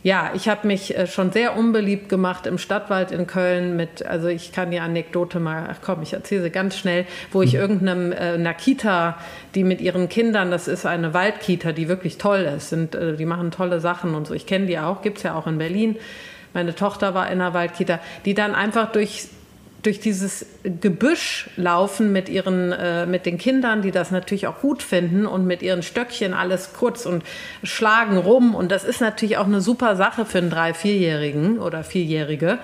ja, ich habe mich äh, schon sehr unbeliebt gemacht im Stadtwald in Köln mit, also ich kann die Anekdote mal, ach komm, ich erzähle sie ganz schnell, wo ich irgendeinem äh, einer Kita, die mit ihren Kindern, das ist eine Waldkita, die wirklich toll ist, sind, äh, die machen tolle Sachen und so. Ich kenne die auch, gibt's ja auch in Berlin. Meine Tochter war in einer Waldkita, die dann einfach durch durch dieses Gebüsch laufen mit ihren äh, mit den Kindern, die das natürlich auch gut finden und mit ihren Stöckchen alles kurz und schlagen rum und das ist natürlich auch eine super Sache für einen drei vierjährigen oder vierjährige.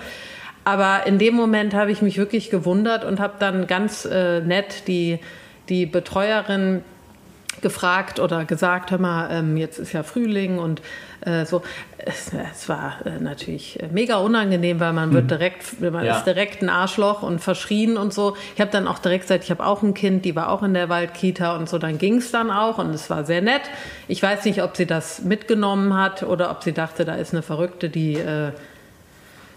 Aber in dem Moment habe ich mich wirklich gewundert und habe dann ganz äh, nett die die Betreuerin gefragt oder gesagt, hör mal, ähm, jetzt ist ja Frühling und äh, so. Es, es war äh, natürlich äh, mega unangenehm, weil man wird direkt, man Ja. ist direkt ein Arschloch und verschrien und so. Ich habe dann auch direkt gesagt, ich habe auch ein Kind, die war auch in der Waldkita und so. Dann ging es dann auch und es war sehr nett. Ich weiß nicht, ob sie das mitgenommen hat oder ob sie dachte, da ist eine Verrückte, die äh,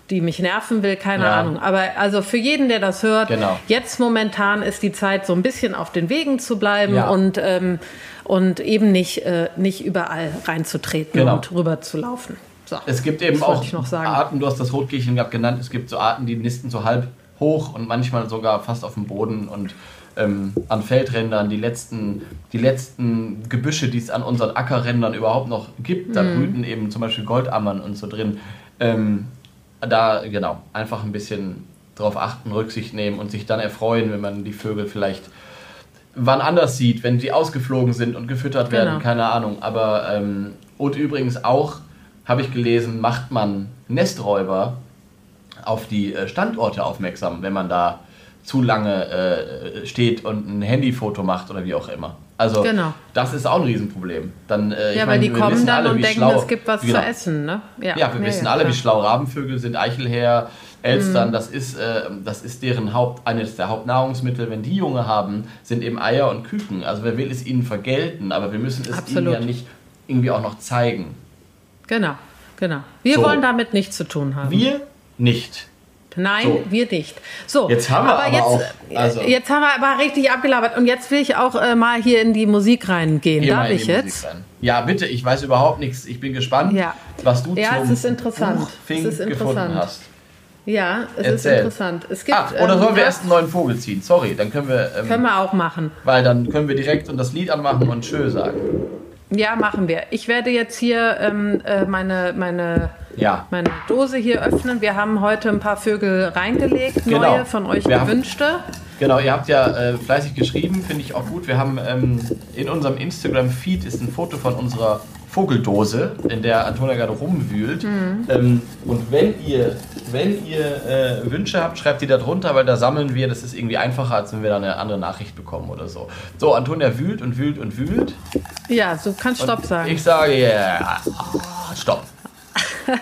die mich nerven will, keine Ja. Ahnung. Aber also für jeden, der das hört, Genau. jetzt momentan ist die Zeit, so ein bisschen auf den Wegen zu bleiben Ja. und, ähm, und eben nicht, äh, nicht überall reinzutreten Genau. und rüber zu laufen. So. Es gibt eben auch ich noch sagen. Arten, du hast das Rotkehlchen gehabt genannt, es gibt so Arten, die nisten so halb hoch und manchmal sogar fast auf dem Boden und ähm, an Feldrändern, die letzten, die letzten Gebüsche, die es an unseren Ackerrändern überhaupt noch gibt, Mhm. da brüten eben zum Beispiel Goldammern und so drin. Ähm, da, genau, einfach ein bisschen drauf achten, Rücksicht nehmen und sich dann erfreuen, wenn man die Vögel vielleicht wann anders sieht, wenn sie ausgeflogen sind und gefüttert werden, Genau. keine Ahnung. Aber ähm, und übrigens auch, habe ich gelesen, macht man Nesträuber auf die äh, Standorte aufmerksam, wenn man da zu lange äh, steht und ein Handyfoto macht oder wie auch immer. Also Genau. das ist auch ein Riesenproblem. Dann, äh, ja, meine, weil die wir kommen dann alle, und denken, schlau- es gibt was Genau. zu essen. Ne? Ja, wir wissen alle, klar. wie schlau Rabenvögel sind, Eichelherr, Elstern, Mhm. das, ist, äh, das ist deren Haupt, eines der Hauptnahrungsmittel. Wenn die Junge haben, sind eben Eier und Küken. Also wer will es ihnen vergelten, aber wir müssen es ihnen Absolut. ja nicht irgendwie auch noch zeigen. Genau, genau. Wir So. wollen damit nichts zu tun haben. Wir nicht. Nein, So. wir nicht. So, Jetzt haben wir aber jetzt, auch- also- jetzt haben wir aber richtig abgelabert und jetzt will ich auch äh, mal hier in die Musik reingehen. Geh Darf ich jetzt? Ja, bitte, ich weiß überhaupt nichts. Ich bin gespannt, Ja. was du Ja, zum es ist interessant. Buch Fink Es ist gefunden interessant. hast. Ja, es Erzähl. ist interessant. Es gibt, Ach, oder ähm, sollen wir was- erst einen neuen Vogel ziehen? Sorry, dann können wir, ähm, Können wir auch machen. weil dann können wir direkt und das Lied anmachen und schön sagen. Ja, machen wir. Ich werde jetzt hier ähm, äh, meine, meine, Ja. meine Dose hier öffnen. Wir haben heute ein paar Vögel reingelegt, Genau. neue von euch Wir haben- gewünschte. Genau, ihr habt ja äh, fleißig geschrieben, finde ich auch gut. Wir haben ähm, in unserem Instagram-Feed ist ein Foto von unserer Vogeldose, in der Antonia gerade rumwühlt. Ähm, und wenn ihr, wenn ihr äh, Wünsche habt, schreibt die da drunter, weil da sammeln wir. Das ist irgendwie einfacher, als wenn wir da eine andere Nachricht bekommen oder so. So, Antonia wühlt und wühlt und wühlt. Ja, so kannst Stopp sagen. Ich sage ja, ah, Stopp.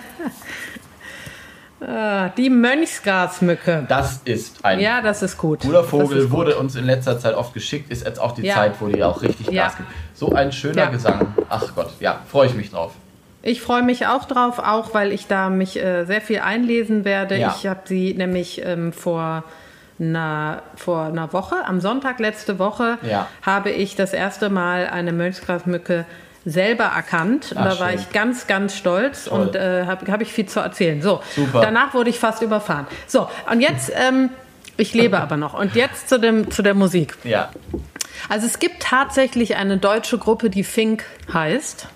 Ah, die Mönchsgrasmücke. Das ist ein Ja, das ist gut. cooler Vogel, gut. wurde uns in letzter Zeit oft geschickt, ist jetzt auch die Ja. Zeit, wo die auch richtig Ja. Gas gibt. So ein schöner Ja. Gesang. Ach Gott, ja, freue ich mich drauf. Ich freue mich auch drauf, auch weil ich da mich äh, sehr viel einlesen werde. Ja. Ich habe sie nämlich ähm, vor einer, vor einer Woche, am Sonntag letzte Woche, Ja. habe ich das erste Mal eine Mönchsgrasmücke selber erkannt. Ach, da war schön. ich ganz, ganz stolz Toll. und äh, habe hab ich viel zu erzählen. So, Super. danach wurde ich fast überfahren. So, und jetzt, ähm, ich lebe aber noch. Und jetzt zu, dem, zu der Musik. Ja. Also es gibt tatsächlich eine deutsche Gruppe, die Fink heißt.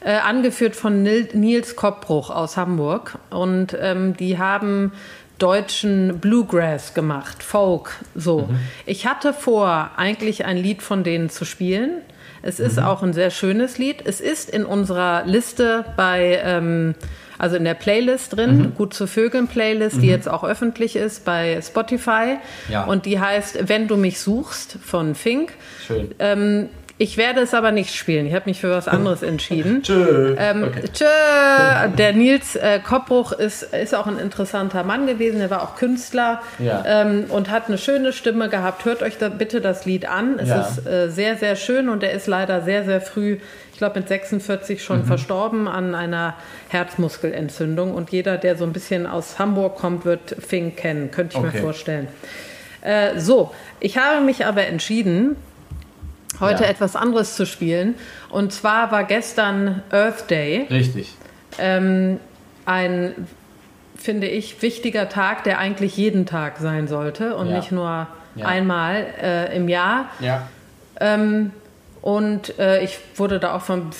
Äh, angeführt von Nil Nils Koppbruch aus Hamburg. Und ähm, die haben deutschen Bluegrass gemacht, Folk, so. Ich hatte vor, eigentlich ein Lied von denen zu spielen. Es ist auch ein sehr schönes Lied. Es ist in unserer Liste bei, ähm, also in der Playlist drin, Gut zu Vögeln Playlist, die jetzt auch öffentlich ist bei Spotify. Ja. Und die heißt Wenn du mich suchst von Fink. Schön. Ähm, ich werde es aber nicht spielen. Ich habe mich für was anderes entschieden. Tschö. Ähm, okay. Tschö. Der Nils äh, Koppbruch ist, ist auch ein interessanter Mann gewesen. Er war auch Künstler Ja. ähm, und hat eine schöne Stimme gehabt. Hört euch da bitte das Lied an. Es Ja. ist äh, sehr, sehr schön und er ist leider sehr, sehr früh, ich glaube mit 46 schon Mhm. verstorben an einer Herzmuskelentzündung. Und jeder, der so ein bisschen aus Hamburg kommt, wird Fink kennen. Könnte ich Okay. mir vorstellen. Äh, so, ich habe mich aber entschieden, heute Ja. etwas anderes zu spielen. Und zwar war gestern Earth Day. Richtig. Ähm, ein, finde ich, wichtiger Tag, der eigentlich jeden Tag sein sollte und Ja. nicht nur Ja. einmal äh, im Jahr. Ja. Ähm, und äh, ich wurde da auch von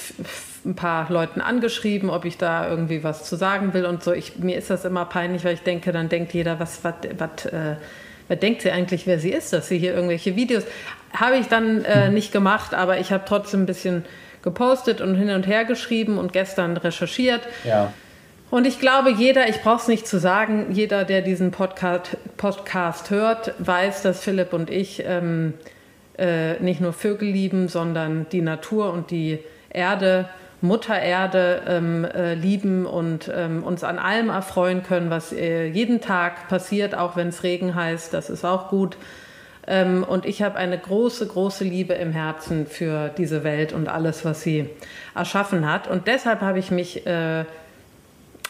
ein paar Leuten angeschrieben, ob ich da irgendwie was zu sagen will und so. Ich, mir ist das immer peinlich, weil ich denke, dann denkt jeder, was, was, was, äh, was denkt sie eigentlich, wer sie ist, dass sie hier irgendwelche Videos. Habe ich dann äh, nicht gemacht, aber ich habe trotzdem ein bisschen gepostet und hin und her geschrieben und gestern recherchiert. Ja. Und ich glaube, jeder, ich brauche es nicht zu sagen, jeder, der diesen Podcast, Podcast hört, weiß, dass Philipp und ich ähm, äh, nicht nur Vögel lieben, sondern die Natur und die Erde, Mutter Erde ähm, äh, lieben und ähm, uns an allem erfreuen können, was äh, jeden Tag passiert, auch wenn es Regen heißt. Das ist auch gut. Ähm, und ich habe eine große, große Liebe im Herzen für diese Welt und alles, was sie erschaffen hat. Und deshalb habe ich mich äh, äh,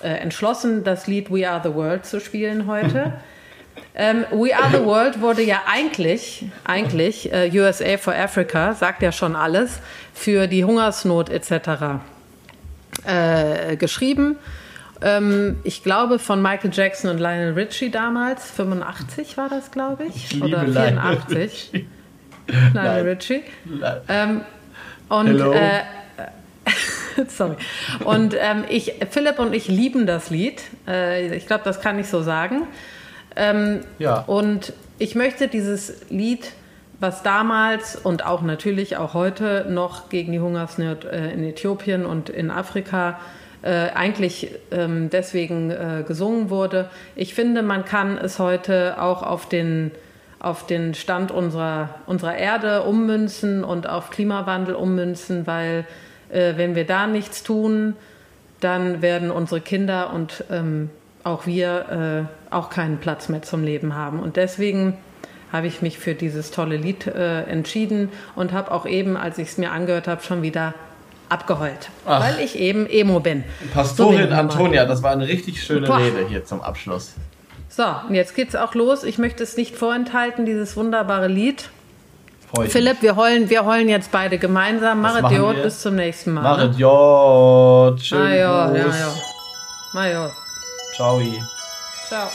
entschlossen, das Lied We Are the World zu spielen heute. ähm, We Are the World wurde ja eigentlich, eigentlich äh, USA for Africa, sagt ja schon alles, für die Hungersnot etc. Äh, geschrieben. Ähm, ich glaube von Michael Jackson und Lionel Richie damals, 85 war das, glaube ich, Ich oder liebe Lionel 84. Richie. Lionel. Richie. Ähm, und Hello. äh, sorry. Und ähm, ich, Philipp und ich lieben das Lied. Äh, ich glaube, das kann ich so sagen. Ähm, Ja. Und ich möchte dieses Lied, was damals und auch natürlich auch heute noch gegen die Hungersnot äh, in Äthiopien und in Afrika äh, eigentlich ähm, deswegen äh, gesungen wurde. Ich finde, man kann es heute auch auf den auf den Stand unserer, unserer Erde ummünzen und auf Klimawandel ummünzen, weil äh, wenn wir da nichts tun, dann werden unsere Kinder und ähm, auch wir äh, auch keinen Platz mehr zum Leben haben. Und deswegen habe ich mich für dieses tolle Lied äh, entschieden und habe auch eben, als ich es mir angehört habe, schon wieder abgeheult, Ach. weil ich eben Emo bin. So Pastorin mal. Antonia, das war eine richtig schöne Boah. Rede hier zum Abschluss. So, und jetzt geht's auch los. Ich möchte es nicht vorenthalten, dieses wunderbare Lied. Freu ich Philipp, wir heulen, wir heulen jetzt beide gemeinsam. Diod, wir? bis zum nächsten Mal. ne? Machet Jod. Tschüss. Ja, ja, ja. Na ja. Ciao. Ciao.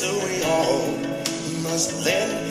so we all must learn.